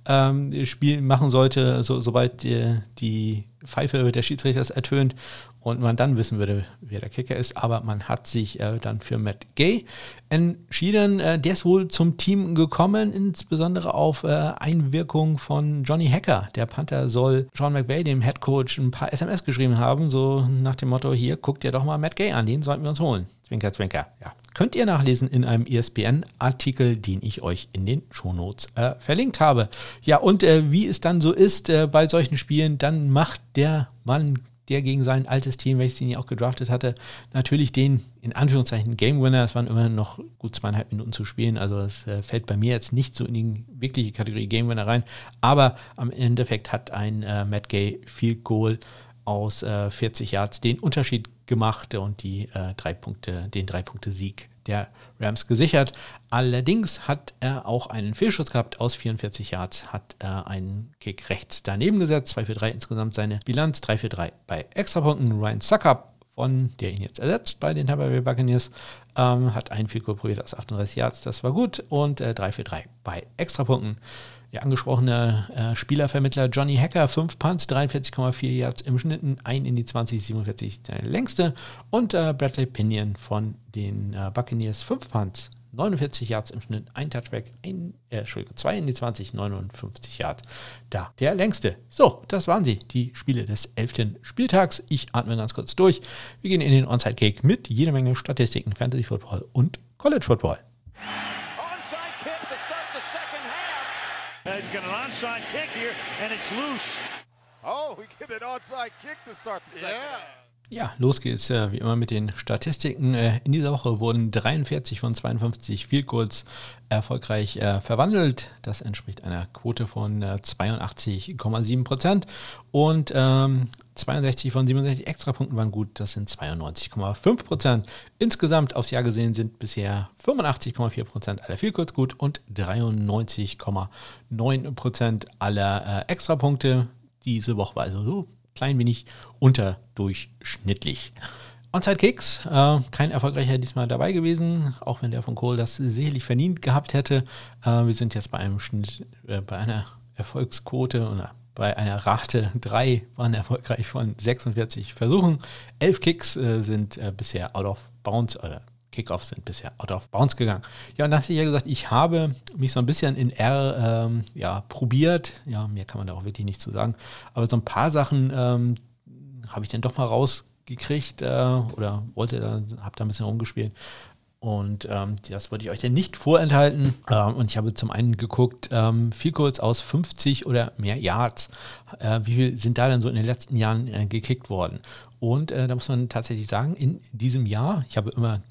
Ähm, Spiel machen sollte, so, sobald die, die Pfeife der Schiedsrichters ertönt und man dann wissen würde, wer der Kicker ist. Aber man hat sich äh, dann für Matt Gay entschieden. Äh, der ist wohl zum Team gekommen, insbesondere auf äh, Einwirkung von Johnny Hacker. Der Panther soll Sean McVay, dem Head Coach, ein paar SMS geschrieben haben, so nach dem Motto: Hier, guckt ihr doch mal Matt Gay an, den sollten wir uns holen. Zwinker, zwinker. Ja. Könnt ihr nachlesen in einem ESPN-Artikel, den ich euch in den Shownotes äh, verlinkt habe. Ja, und äh, wie es dann so ist äh, bei solchen Spielen, dann macht der Mann der gegen sein altes Team, welches ihn ja auch gedraftet hatte, natürlich den in Anführungszeichen Game Winner. Es waren immer noch gut zweieinhalb Minuten zu spielen, also es äh, fällt bei mir jetzt nicht so in die wirkliche Kategorie Game Winner rein. Aber am Endeffekt hat ein äh, Matt Gay Field Goal aus äh, 40 Yards den Unterschied gemacht und die äh, drei Punkte, den drei Punkte Sieg der Rams gesichert. Allerdings hat er auch einen Fehlschuss gehabt aus 44 Yards, hat er einen Kick rechts daneben gesetzt. 2 für 3 insgesamt seine Bilanz, 3 für 3 bei Extrapunkten. Ryan Suckup, von der ihn jetzt ersetzt bei den Tampa Bay Buccaneers, ähm, hat einen Field probiert aus 38 Yards, das war gut. Und äh, 3 für 3 bei Extrapunkten der angesprochene äh, Spielervermittler Johnny Hacker, 5 Punts, 43,4 Yards im Schnitt, ein in die 20, 47 der längste. Und äh, Bradley Pinion von den äh, Buccaneers, 5 Punts, 49 Yards im Schnitt, ein Touchback, ein, äh, Entschuldigung, 2 in die 20, 59 Yards. Da, der längste. So, das waren sie, die Spiele des 11. Spieltags. Ich atme ganz kurz durch. Wir gehen in den Onside-Cake mit jede Menge Statistiken, Fantasy Football und College Football. He's got an onside kick here, and it's loose. Oh, we get an onside kick to start the second. Yeah. Ja, los geht's äh, wie immer mit den Statistiken. Äh, in dieser Woche wurden 43 von 52 viel kurz erfolgreich äh, verwandelt. Das entspricht einer Quote von 82,7 Prozent. Und ähm, 62 von 67 Extrapunkten waren gut. Das sind 92,5 Prozent. Insgesamt aufs Jahr gesehen sind bisher 85,4 Prozent aller viel kurz gut und 93,9 Prozent aller äh, Extrapunkte. Diese Woche war also so klein wenig unterdurchschnittlich. Onside Kicks, äh, kein erfolgreicher diesmal dabei gewesen, auch wenn der von Kohl das sicherlich verdient gehabt hätte. Äh, wir sind jetzt bei einem Schnitt, äh, bei einer Erfolgsquote oder bei einer Rate 3 waren erfolgreich von 46 Versuchen. 11 Kicks äh, sind äh, bisher out of bounds oder Kickoffs sind bisher out of bounds gegangen. Ja, und dann hatte ich ja gesagt, ich habe mich so ein bisschen in R ähm, ja, probiert. Ja, mehr kann man da auch wirklich nicht zu sagen. Aber so ein paar Sachen ähm, habe ich dann doch mal rausgekriegt äh, oder wollte da, habe da ein bisschen rumgespielt. Und ähm, das wollte ich euch denn nicht vorenthalten. Ähm, und ich habe zum einen geguckt, ähm, viel kurz aus 50 oder mehr Yards. Äh, wie viel sind da denn so in den letzten Jahren äh, gekickt worden? Und äh, da muss man tatsächlich sagen, in diesem Jahr, ich habe immer,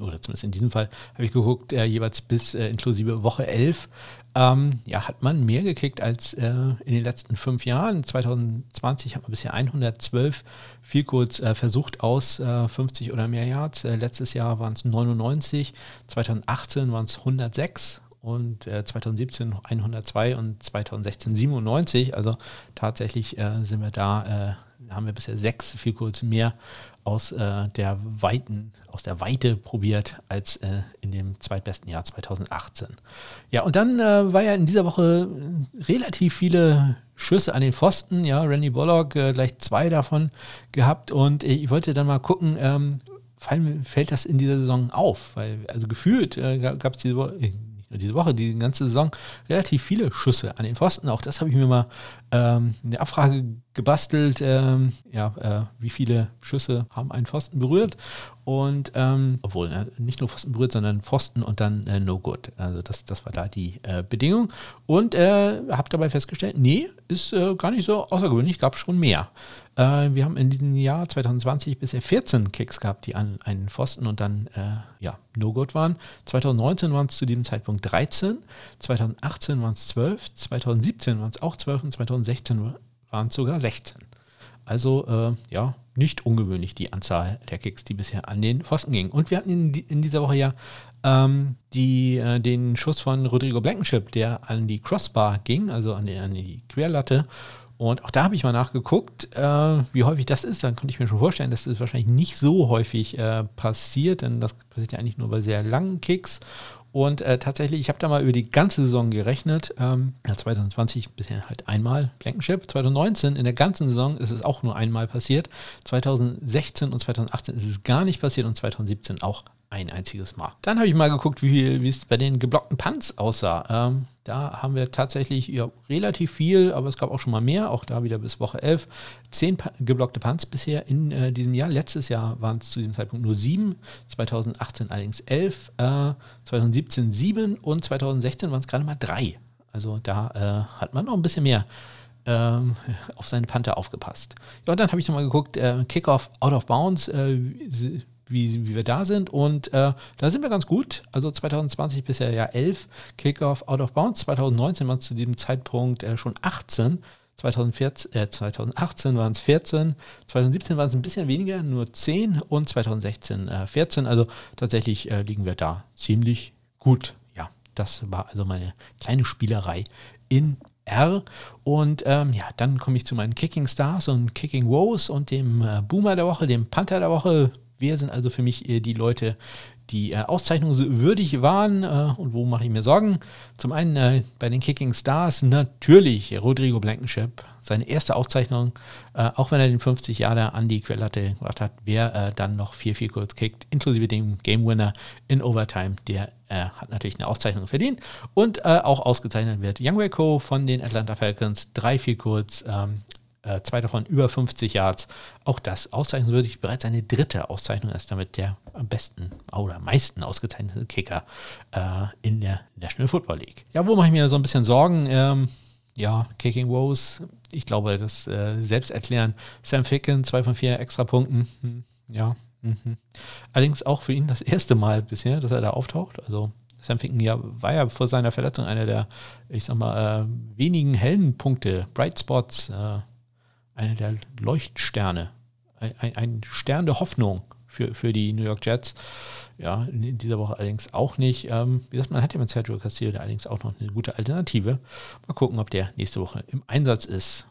oder zumindest in diesem Fall, habe ich geguckt, äh, jeweils bis äh, inklusive Woche 11, ähm, ja, hat man mehr gekickt als äh, in den letzten fünf Jahren. 2020 hat man bisher 112 viel kurz äh, versucht aus äh, 50 oder mehr Yards. Äh, letztes Jahr waren es 99, 2018 waren es 106 und äh, 2017 noch 102 und 2016 97. Also tatsächlich äh, sind wir da, äh, haben wir bisher sechs viel kurz mehr aus äh, der weiten, aus der Weite probiert als äh, in dem zweitbesten Jahr 2018. Ja, und dann äh, war ja in dieser Woche relativ viele Schüsse an den Pfosten. Ja, Randy Bullock äh, gleich zwei davon gehabt und ich wollte dann mal gucken, ähm, fällt das in dieser Saison auf? Weil, also gefühlt äh, gab es diese Woche, äh, diese Woche, die ganze Saison relativ viele Schüsse an den Pfosten. Auch das habe ich mir mal ähm, eine Abfrage gebastelt, ähm, ja, äh, wie viele Schüsse haben einen Pfosten berührt. Und ähm, obwohl, ne, nicht nur Pfosten berührt, sondern Pfosten und dann äh, No Good. Also das, das war da die äh, Bedingung. Und äh, habe dabei festgestellt, nee, ist äh, gar nicht so außergewöhnlich, gab schon mehr. Äh, wir haben in diesem Jahr 2020 bisher 14 Kicks gehabt, die an einen Pfosten und dann äh, ja, No Good waren. 2019 waren es zu diesem Zeitpunkt 13, 2018 waren es 12, 2017 waren es auch 12 und 2016 waren es sogar 16. Also äh, ja, nicht ungewöhnlich die Anzahl der Kicks, die bisher an den Pfosten gingen. Und wir hatten in, in dieser Woche ja ähm, die, äh, den Schuss von Rodrigo Blankenship, der an die Crossbar ging, also an die, an die Querlatte. Und auch da habe ich mal nachgeguckt, äh, wie häufig das ist. Dann konnte ich mir schon vorstellen, dass das wahrscheinlich nicht so häufig äh, passiert, denn das passiert ja eigentlich nur bei sehr langen Kicks. Und äh, tatsächlich, ich habe da mal über die ganze Saison gerechnet. Ähm, ja, 2020 bisher halt einmal Blankenship. 2019 in der ganzen Saison ist es auch nur einmal passiert. 2016 und 2018 ist es gar nicht passiert und 2017 auch ein einziges Mal. Dann habe ich mal geguckt, wie, es bei den geblockten Punts aussah. Ähm, da haben wir tatsächlich ja, relativ viel, aber es gab auch schon mal mehr, auch da wieder bis Woche 11. Zehn geblockte Punts bisher in äh, diesem Jahr. Letztes Jahr waren es zu diesem Zeitpunkt nur sieben, 2018 allerdings elf, äh, 2017 sieben und 2016 waren es gerade mal drei. Also da äh, hat man noch ein bisschen mehr ähm, auf seine Panther aufgepasst. Ja, und dann habe ich nochmal geguckt, äh, Kickoff out of bounds, äh, wie, wie wir da sind. Und äh, da sind wir ganz gut. Also 2020 bisher ja 11 Kickoff out of bounds. 2019 waren es zu diesem Zeitpunkt äh, schon 18. 2014, äh, 2018 waren es 14, 2017 waren es ein bisschen weniger, nur 10 und 2016 äh, 14. Also tatsächlich äh, liegen wir da ziemlich gut. Ja, das war also meine kleine Spielerei in R. Und ähm, ja, dann komme ich zu meinen Kicking Stars und Kicking Woes und dem äh, Boomer der Woche, dem Panther der Woche. Wer sind also für mich äh, die Leute, die äh, auszeichnungswürdig waren äh, und wo mache ich mir Sorgen? Zum einen äh, bei den Kicking Stars natürlich Rodrigo Blankenship, seine erste Auszeichnung, auch wenn er den 50 Jahre an die Quellatte gebracht hat, wer dann noch 4-4 kurz kickt, inklusive dem Game Winner in Overtime, der hat natürlich eine Auszeichnung verdient und auch ausgezeichnet wird Young Ko von den Atlanta Falcons, 3-4 kurz, ähm, äh, zwei davon über 50 Yards. Auch das auszeichnungswürdig. Bereits eine dritte Auszeichnung ist damit der am besten oder meisten ausgezeichnete Kicker äh, in der National Football League. Ja, wo mache ich mir so ein bisschen Sorgen? Ähm, ja, Kicking Woes, ich glaube, das äh, selbst erklären. Sam Ficken, zwei von vier extra Punkten. Hm, ja. Mhm. Allerdings auch für ihn das erste Mal bisher, dass er da auftaucht. Also Sam Ficken ja, war ja vor seiner Verletzung einer der, ich sag mal, äh, wenigen hellen Punkte, Bright Spots, äh, einer der Leuchtsterne, ein, ein, Stern der Hoffnung für, für die New York Jets. Ja, in dieser Woche allerdings auch nicht. Ähm, wie gesagt, man hat ja mit Sergio Castillo allerdings auch noch eine gute Alternative. Mal gucken, ob der nächste Woche im Einsatz ist.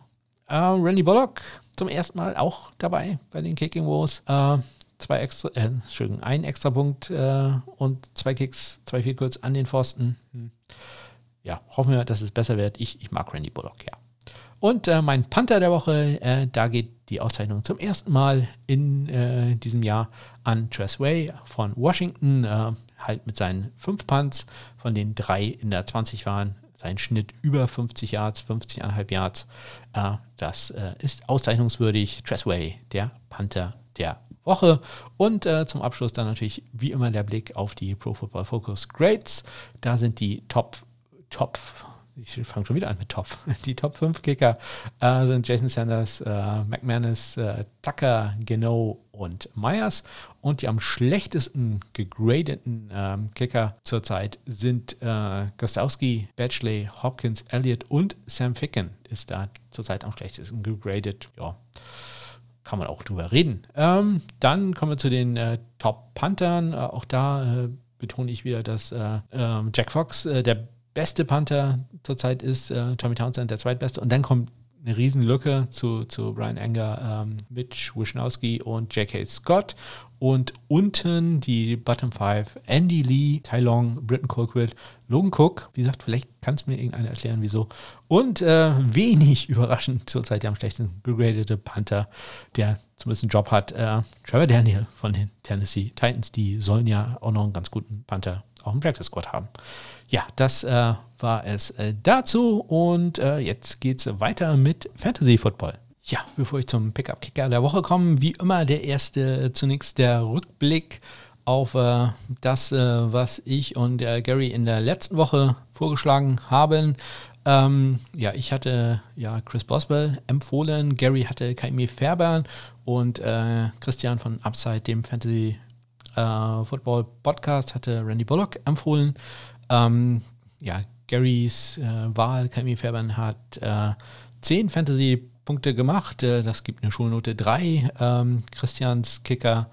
Äh, Randy Bullock zum ersten Mal auch dabei bei den Kicking Wars. Äh, zwei extra, äh, Entschuldigung, ein extra Punkt äh, und zwei Kicks, zwei viel kurz an den Pfosten. Hm. Ja, hoffen wir, dass es besser wird. Ich, ich mag Randy Bullock, ja. Und äh, mein Panther der Woche, äh, da geht die Auszeichnung zum ersten Mal in äh, diesem Jahr an Tress Way von Washington, äh, halt mit seinen fünf Punts, von denen drei in der 20 waren. Sein Schnitt über 50 Yards, 50,5 Yards. Äh, das äh, ist auszeichnungswürdig. Tress Way, der Panther der Woche. Und äh, zum Abschluss dann natürlich wie immer der Blick auf die Pro Football Focus Grades. Da sind die Top, Top, ich fange schon wieder an mit Top. Die Top 5 Kicker äh, sind Jason Sanders, äh, McManus, äh, Tucker, Geno und Myers. Und die am schlechtesten gegradeten ähm, Kicker zurzeit sind äh, Gostowski, Batchley, Hopkins, Elliott und Sam Ficken ist da zurzeit am schlechtesten gegradet. Ja kann man auch drüber reden. Ähm, dann kommen wir zu den äh, Top-Panthern. Äh, auch da äh, betone ich wieder, dass äh, ähm, Jack Fox äh, der beste Panther zurzeit ist, äh, Tommy Townsend der zweitbeste. Und dann kommt eine Riesenlücke zu, zu Brian Anger, ähm, Mitch Wischnowski und J.K. Scott. Und unten die Bottom Five, Andy Lee, Tai Long, Britton Colquitt, Logan Cook. Wie gesagt, vielleicht kann es mir irgendeiner erklären, wieso. Und äh, wenig überraschend zurzeit der am schlechtesten gegradete Panther, der zumindest einen Job hat, äh, Trevor Daniel von den Tennessee Titans. Die sollen ja auch noch einen ganz guten Panther auch im Practice Squad haben. Ja, das äh, war es äh, dazu und äh, jetzt geht es weiter mit Fantasy Football. Ja, bevor ich zum Pickup-Kicker der Woche komme, wie immer der erste, zunächst der Rückblick auf äh, das, äh, was ich und äh, Gary in der letzten Woche vorgeschlagen haben. Ähm, ja, ich hatte ja Chris Boswell empfohlen, Gary hatte Kaimi Fairbairn und äh, Christian von Upside, dem Fantasy äh, Football Podcast, hatte Randy Bullock empfohlen. Ähm, ja, Garys äh, Wahl, Kaimi Fairbairn hat 10 Fantasy Punkte gemacht. Äh, das gibt eine Schulnote 3. Ähm, Christians Kicker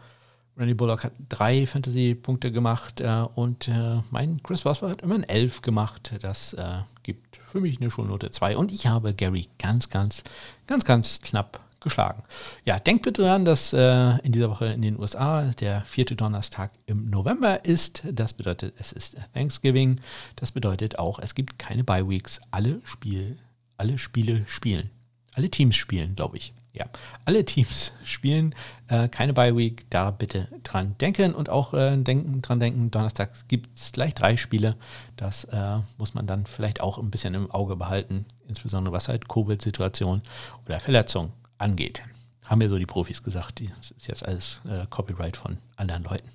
Randy Bullock hat drei Fantasy-Punkte gemacht äh, und äh, mein Chris Boswell hat immer ein 11 gemacht. Das äh, gibt für mich eine Schulnote 2 und ich habe Gary ganz, ganz, ganz, ganz knapp geschlagen. Ja, denkt bitte daran, dass äh, in dieser Woche in den USA der vierte Donnerstag im November ist. Das bedeutet, es ist Thanksgiving. Das bedeutet auch, es gibt keine Bye Weeks. Alle, Spiel, alle Spiele spielen alle Teams spielen, glaube ich. Ja, alle Teams spielen, äh, keine Bye Week, da bitte dran denken und auch äh, denken, dran denken, Donnerstag gibt es gleich drei Spiele. Das äh, muss man dann vielleicht auch ein bisschen im Auge behalten, insbesondere was halt Covid-Situation oder Verletzung angeht. Haben mir so die Profis gesagt, das ist jetzt alles äh, Copyright von anderen Leuten.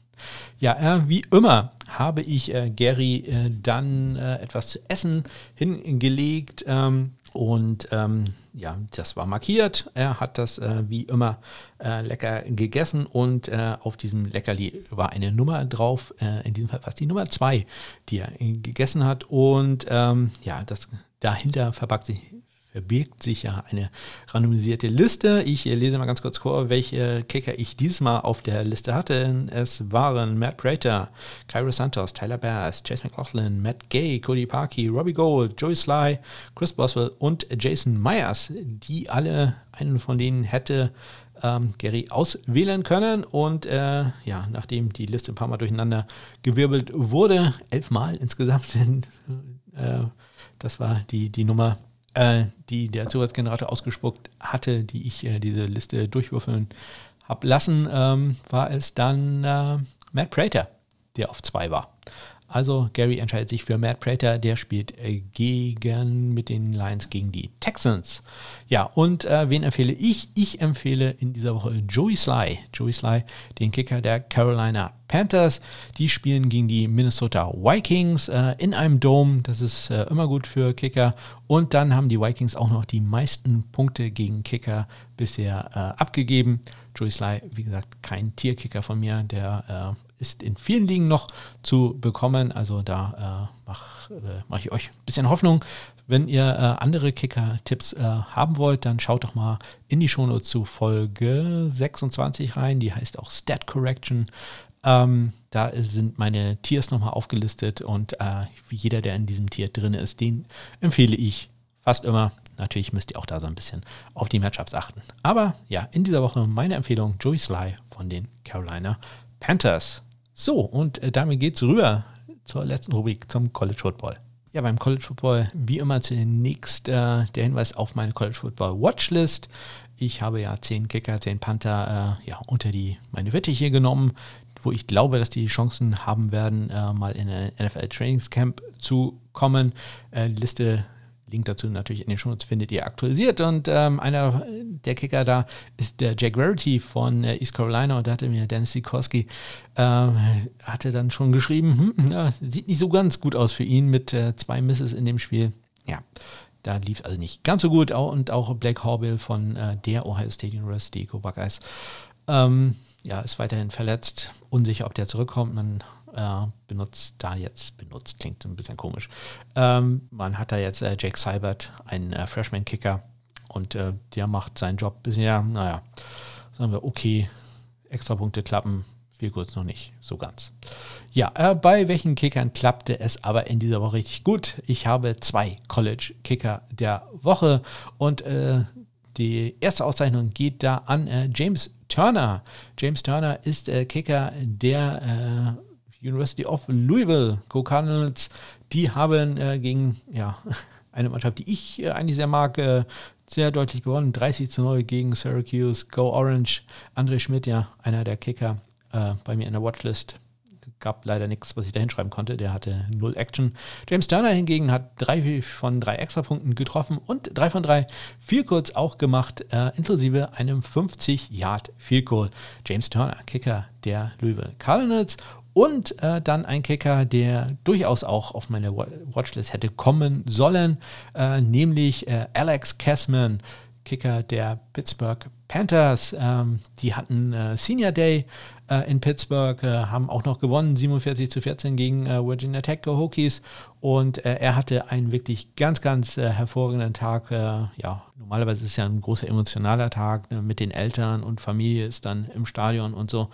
Ja, äh, wie immer habe ich äh, Gary äh, dann äh, etwas zu essen hingelegt ähm, und ähm, ja, das war markiert. Er hat das äh, wie immer äh, lecker gegessen und auf diesem Leckerli war eine Nummer drauf, in diesem Fall fast die Nummer zwei, die er gegessen hat. Und ähm, ja, das dahinter verbirgt sich, verbirgt sich ja eine randomisierte Liste. Ich lese mal ganz kurz vor, welche Kicker ich dieses Mal auf der Liste hatte. Es waren Matt Prater, Cairo Santos, Tyler Bass, Chase McLaughlin, Matt Gay, Cody Parkey, Robbie Gold, Joey Sly, Chris Boswell und Jason Myers, die alle, einen von denen hätte ähm, Gary auswählen können. Und äh, ja, nachdem die Liste ein paar Mal durcheinander gewirbelt wurde, elfmal insgesamt, äh, das war die, die Nummer äh, die der Zufallsgenerator ausgespuckt hatte, die ich äh, diese Liste durchwürfeln habe lassen, ähm, war es dann äh, Matt Prater, der auf zwei war. Also Gary entscheidet sich für Matt Prater, der spielt äh, gegen mit den Lions gegen die Texans. Ja, und äh, wen empfehle ich? Ich empfehle in dieser Woche Joey Sly. Joey Sly, den Kicker der Carolina Panthers. Die spielen gegen die Minnesota Vikings äh, in einem Dome. Das ist äh, immer gut für Kicker. Und dann haben die Vikings auch noch die meisten Punkte gegen Kicker bisher äh, abgegeben. Joey Sly, wie gesagt, kein Tierkicker von mir, der äh, ist in vielen Ligen noch zu bekommen. Also da äh, mache äh, mach ich euch ein bisschen Hoffnung. Wenn ihr äh, andere Kicker-Tipps äh, haben wollt, dann schaut doch mal in die Shownotes zu Folge 26 rein. Die heißt auch Stat Correction. Ähm, da sind meine Tiers nochmal aufgelistet und äh, jeder, der in diesem Tier drin ist, den empfehle ich fast immer. Natürlich müsst ihr auch da so ein bisschen auf die Matchups achten. Aber ja, in dieser Woche meine Empfehlung Joey Sly von den Carolina Panthers. So, und äh, damit geht's rüber zur letzten Rubrik, zum College Football. Ja, beim College Football wie immer zunächst äh, der Hinweis auf meine College Football Watchlist. Ich habe ja zehn Kicker, zehn Panther äh, ja, unter die meine Wittiche genommen, wo ich glaube, dass die Chancen haben werden, äh, mal in ein NFL Trainingscamp zu kommen. Äh, Liste Link dazu natürlich in den Shownotes findet ihr aktualisiert. Und ähm, einer der Kicker da ist der Jack Verity von äh, East Carolina. Und da hatte mir Dennis Sikorski äh, hatte dann schon geschrieben, hm, ja, sieht nicht so ganz gut aus für ihn mit äh, zwei Misses in dem Spiel. Ja, da lief es also nicht ganz so gut. Und auch Blake Horbill von äh, der Ohio State University, Go Buckeyes, ähm, ja, ist weiterhin verletzt. Unsicher, ob der zurückkommt. Man äh, benutzt da jetzt, benutzt klingt ein bisschen komisch. Ähm, man hat da jetzt äh, Jake Seibert, einen äh, Freshman-Kicker und äh, der macht seinen Job bisher, naja, sagen wir, okay, extra Punkte klappen, viel kurz noch nicht, so ganz. Ja, äh, bei welchen Kickern klappte es aber in dieser Woche richtig gut? Ich habe zwei College-Kicker der Woche und äh, die erste Auszeichnung geht da an James Turner. James Turner ist Kicker der University of Louisville, Go Cardinals, die haben äh, gegen ja, eine Mannschaft, die ich äh, eigentlich sehr mag, äh, sehr deutlich gewonnen. 30 zu 0 gegen Syracuse, Go Orange. André Schmidt, ja, einer der Kicker äh, bei mir in der Watchlist. Gab leider nichts, was ich da hinschreiben konnte. Der hatte null Action. James Turner hingegen hat drei von drei Extrapunkten getroffen und drei von drei viel kurz auch gemacht, äh, inklusive einem 50 Yard Field Goal. James Turner, Kicker der Louisville Cardinals und äh, dann ein Kicker, der durchaus auch auf meine Watchlist hätte kommen sollen, äh, nämlich äh, Alex Kessman, Kicker der Pittsburgh Panthers. Ähm, die hatten äh, Senior Day äh, in Pittsburgh, äh, haben auch noch gewonnen, 47 zu 14 gegen Virginia Tech Hokies. Und er hatte einen wirklich ganz, ganz hervorragenden Tag. ja, normalerweise ist es ja ein großer emotionaler Tag ne, mit den Eltern und Familie ist dann im Stadion und so.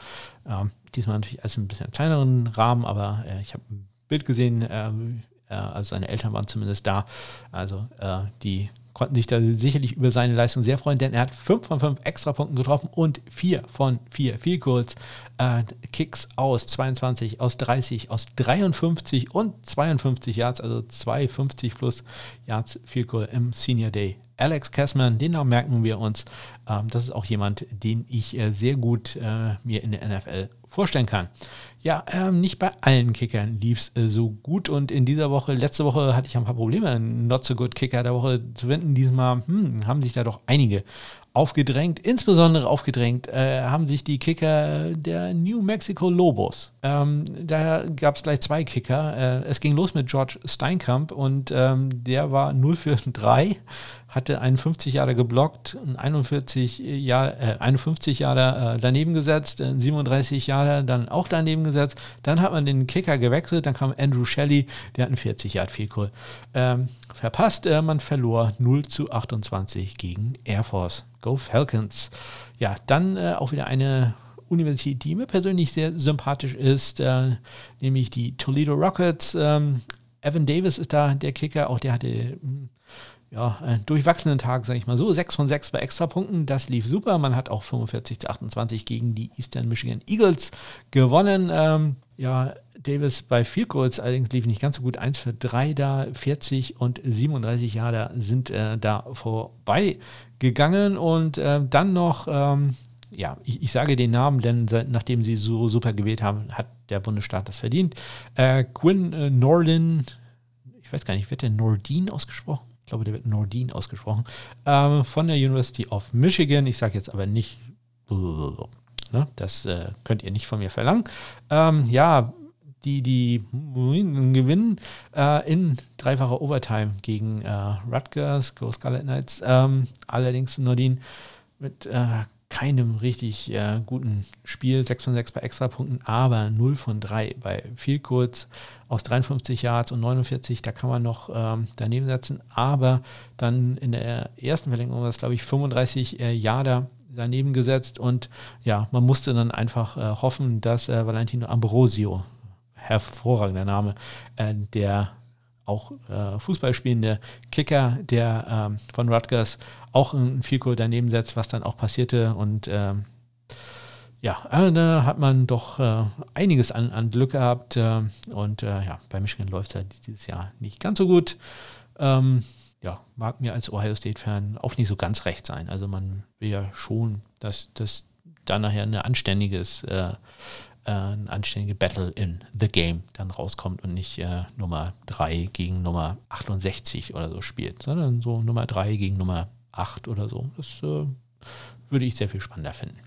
Ähm, diesmal natürlich als ein bisschen kleineren Rahmen, aber äh, ich habe ein Bild gesehen, äh, äh, also seine Eltern waren zumindest da. Also äh, die konnten sich da sicherlich über seine Leistung sehr freuen, denn er hat 5 von 5 Extrapunkten getroffen und 4 von 4 viel kurz äh, Kicks aus 22, aus 30, aus 53 und 52 Yards, also 250 plus Yards viel cool im Senior Day. Alex Kessman, den Namen merken wir uns. Ähm, das ist auch jemand, den ich äh, sehr gut äh, mir in der NFL vorstellen kann. Ja, ähm, nicht bei allen Kickern lief es äh, so gut und in dieser Woche, letzte Woche hatte ich ein paar Probleme, Not so good Kicker der Woche zu finden. Diesmal hm, haben sich da doch einige aufgedrängt. Insbesondere aufgedrängt äh, haben sich die Kicker der New Mexico Lobos. Ähm, da gab es gleich zwei Kicker. Äh, es ging los mit George Steinkamp und ähm, der war 0 für 3 hatte einen 50 Jahre geblockt, einen 41 Jahr, äh, 51 Jahre äh, daneben gesetzt, einen 37 Jahre dann auch daneben gesetzt. Dann hat man den Kicker gewechselt, dann kam Andrew Shelley, der hat einen 40 Yard Goal ähm, verpasst. Äh, man verlor 0 zu 28 gegen Air Force. Go Falcons. Ja, dann äh, auch wieder eine Universität, die mir persönlich sehr sympathisch ist, äh, nämlich die Toledo Rockets. Ähm, Evan Davis ist da der Kicker, auch der hatte hm, ja, einen durchwachsenen Tag, sage ich mal so. 6 von 6 bei Extrapunkten, das lief super. Man hat auch 45 zu 28 gegen die Eastern Michigan Eagles gewonnen. Ähm, ja, Davis bei Field Goals allerdings lief nicht ganz so gut. 1 für 3 da, 40 und 37 Jahre sind äh, da vorbei gegangen. Und äh, dann noch ähm, ja, ich, ich, sage den Namen, denn nachdem sie so super gewählt haben, hat der Bundesstaat das verdient. Äh, Quinn äh, Norlin, ich weiß gar nicht, wird der Nordin ausgesprochen? Ich glaube, der wird Nordin ausgesprochen. Ähm, von der University of Michigan. Ich sage jetzt aber nicht, ne, das äh, könnt ihr nicht von mir verlangen. Ähm, ja, die, die gewinnen äh, in dreifacher Overtime gegen äh, Rutgers, Go Scarlet Knights. Ähm, allerdings Nordin mit äh, keinem richtig äh, guten Spiel, 6 von 6 bei Extrapunkten, aber 0 von 3 bei viel kurz aus 53 Yards und 49, da kann man noch ähm, daneben setzen, aber dann in der ersten Verlängerung war es, glaube ich, 35 äh, Yarder daneben gesetzt. Und ja, man musste dann einfach äh, hoffen, dass äh, Valentino Ambrosio, hervorragender Name, äh, der auch äh, Fußball spielende Kicker, der ähm, von Rutgers auch ein Vielkohl daneben setzt, was dann auch passierte. Und ähm, ja, äh, da hat man doch äh, einiges an, an Glück gehabt. Äh, und äh, ja, bei Michigan läuft es halt dieses Jahr nicht ganz so gut. Ähm, ja, mag mir als Ohio State-Fan auch nicht so ganz recht sein. Also man will ja schon, dass das da nachher ein anständiges äh, äh, ein anständige Battle in The Game dann rauskommt und nicht äh, Nummer 3 gegen Nummer 68 oder so spielt, sondern so Nummer 3 gegen Nummer 8 oder so. Das äh, würde ich sehr viel spannender finden.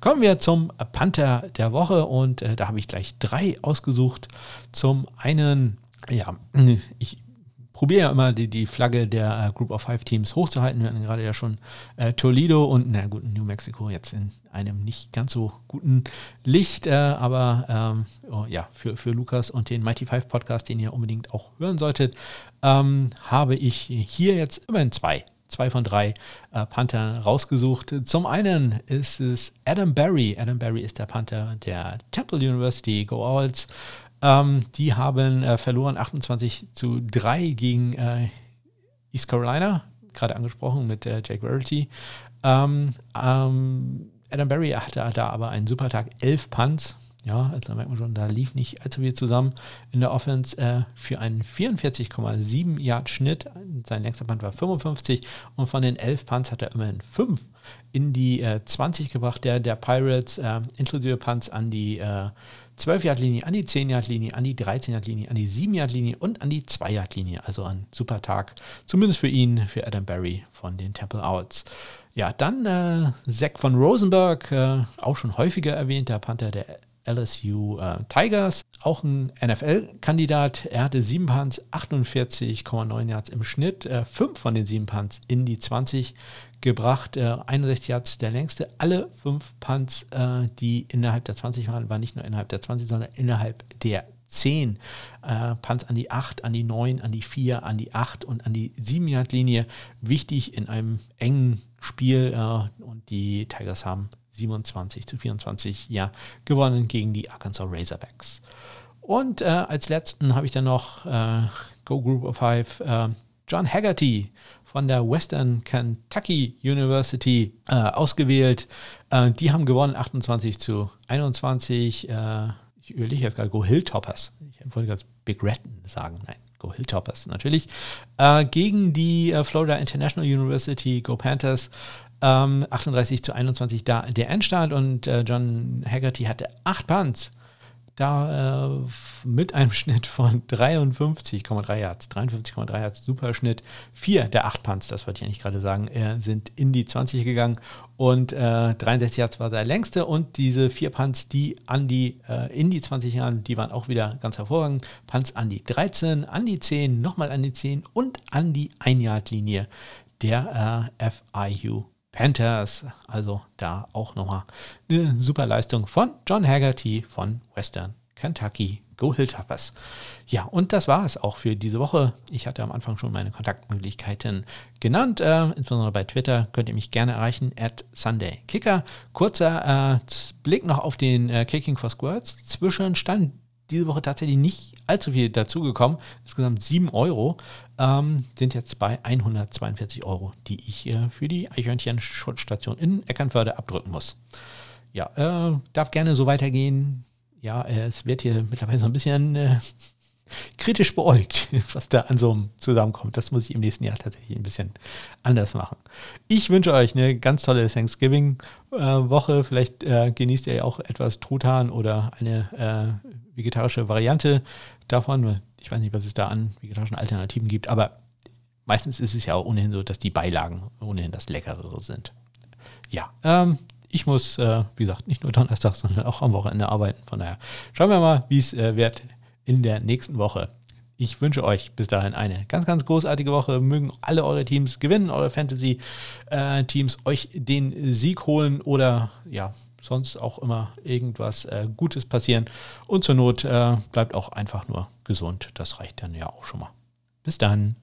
Kommen wir zum Panther der Woche und äh, da habe ich gleich drei ausgesucht. Zum einen, ja, ich probiere ja immer die, die Flagge der äh, Group of Five Teams hochzuhalten. Wir hatten gerade ja schon äh, Toledo und, na gut, New Mexico jetzt in einem nicht ganz so guten Licht, äh, aber ähm, oh, ja, für, für Lukas und den Mighty Five Podcast, den ihr unbedingt auch hören solltet, ähm, habe ich hier jetzt immerhin zwei zwei von drei äh, Panther rausgesucht. Zum einen ist es Adam Barry. Adam Barry ist der Panther der Temple University Go Owls. Ähm, die haben äh, verloren 28 zu 3 gegen äh, East Carolina, gerade angesprochen mit äh, Jake Verity. Ähm, ähm, Adam Barry hatte da aber einen super Tag, 11 Punts, ja, also da merkt man schon, da lief nicht allzu viel zusammen in der Offense äh, für einen 44,7 Yard Schnitt. Sein längster Punt war 55 und von den 11 Punts hat er immerhin 5 in die äh, 20 gebracht, der, der Pirates, äh, inklusive Punts an die äh, 12-Yard-Linie, an die 10-Yard-Linie, an die 13-Yard-Linie, an die 7-Yard-Linie und an die 2-Yard-Linie. Also ein super Tag, zumindest für ihn, für Adam Barry von den Temple Owls. Ja, dann äh, Zach von Rosenberg, äh, auch schon häufiger erwähnt, der Panther der LSU äh, Tigers, auch ein NFL-Kandidat. Er hatte sieben Punts, 48,9 Yards im Schnitt, äh, fünf von den sieben Punts in die 20 gebracht, äh, 61 Yards der längste. Alle fünf Punts, äh, die innerhalb der 20 waren, waren nicht nur innerhalb der 20, sondern innerhalb der 10 äh, Punts an die 8, an die 9, an die 4, an die 8 und an die 7 Yard Linie. Wichtig in einem engen Spiel äh, und die Tigers haben 27 zu 24 ja, gewonnen gegen die Arkansas Razorbacks. Und äh, als letzten habe ich dann noch äh, Go Group of Five äh, John Haggerty von der Western Kentucky University äh, ausgewählt. Äh, die haben gewonnen 28 zu 21. Äh, ich überlege jetzt gerade Go Hilltoppers. Ich wollte ganz Big Red sagen. Nein, Go Hilltoppers natürlich. gegen die Florida International University Go Panthers. Ähm, 38 zu 21 da der Endstand und äh, John Haggerty hatte acht Punts. Da äh, mit einem Schnitt von 53,3 Yards. 53,3 Yards, super Schnitt. Vier der acht Punts, das wollte ich eigentlich gerade sagen, äh, sind in die 20 gegangen und äh, 63 Yards war der längste und diese vier Punts, die an die, äh, in die 20 Jahren, die waren auch wieder ganz hervorragend. Punts an die 13, an die 10, nochmal an die 10 und an die 1-Yard-Linie der äh, FIU Panthers. Also da auch nochmal eine super Leistung von John Haggerty von Western Kentucky. Go Hilltoppers. Ja, und das war es auch für diese Woche. Ich hatte am Anfang schon meine Kontaktmöglichkeiten genannt. Äh, insbesondere bei Twitter könnt ihr mich gerne erreichen, at SundayKicker. Kurzer äh, Blick noch auf den äh, Kicking for Squirts. Zwischenstand diese Woche tatsächlich nicht allzu viel dazugekommen. Insgesamt 7 Euro ähm, sind jetzt bei 142 Euro, die ich äh, für die Eichhörnchen-Schutzstation in Eckernförde abdrücken muss. Ja, äh, darf gerne so weitergehen. Ja, es wird hier mittlerweile so ein bisschen äh, kritisch beäugt, was da an so einem zusammenkommt. Das muss ich im nächsten Jahr tatsächlich ein bisschen anders machen. Ich wünsche euch eine ganz tolle Thanksgiving-Woche. Vielleicht äh, genießt ihr ja auch etwas Truthahn oder eine äh, vegetarische Variante davon. Ich weiß nicht, was es da an vegetarischen Alternativen gibt, aber meistens ist es ja auch ohnehin so, dass die Beilagen ohnehin das Leckerere sind. Ja, ähm, ich muss, äh, wie gesagt, nicht nur Donnerstag, sondern auch am Wochenende arbeiten. Von daher schauen wir mal, wie es äh, wird in der nächsten Woche. Ich wünsche euch bis dahin eine ganz, ganz großartige Woche. Mögen alle eure Teams gewinnen, eure Fantasy-Teams äh, euch den Sieg holen oder ja, sonst auch immer irgendwas äh, Gutes passieren. Und zur Not äh, bleibt auch einfach nur gesund. Das reicht dann ja auch schon mal. Bis dann.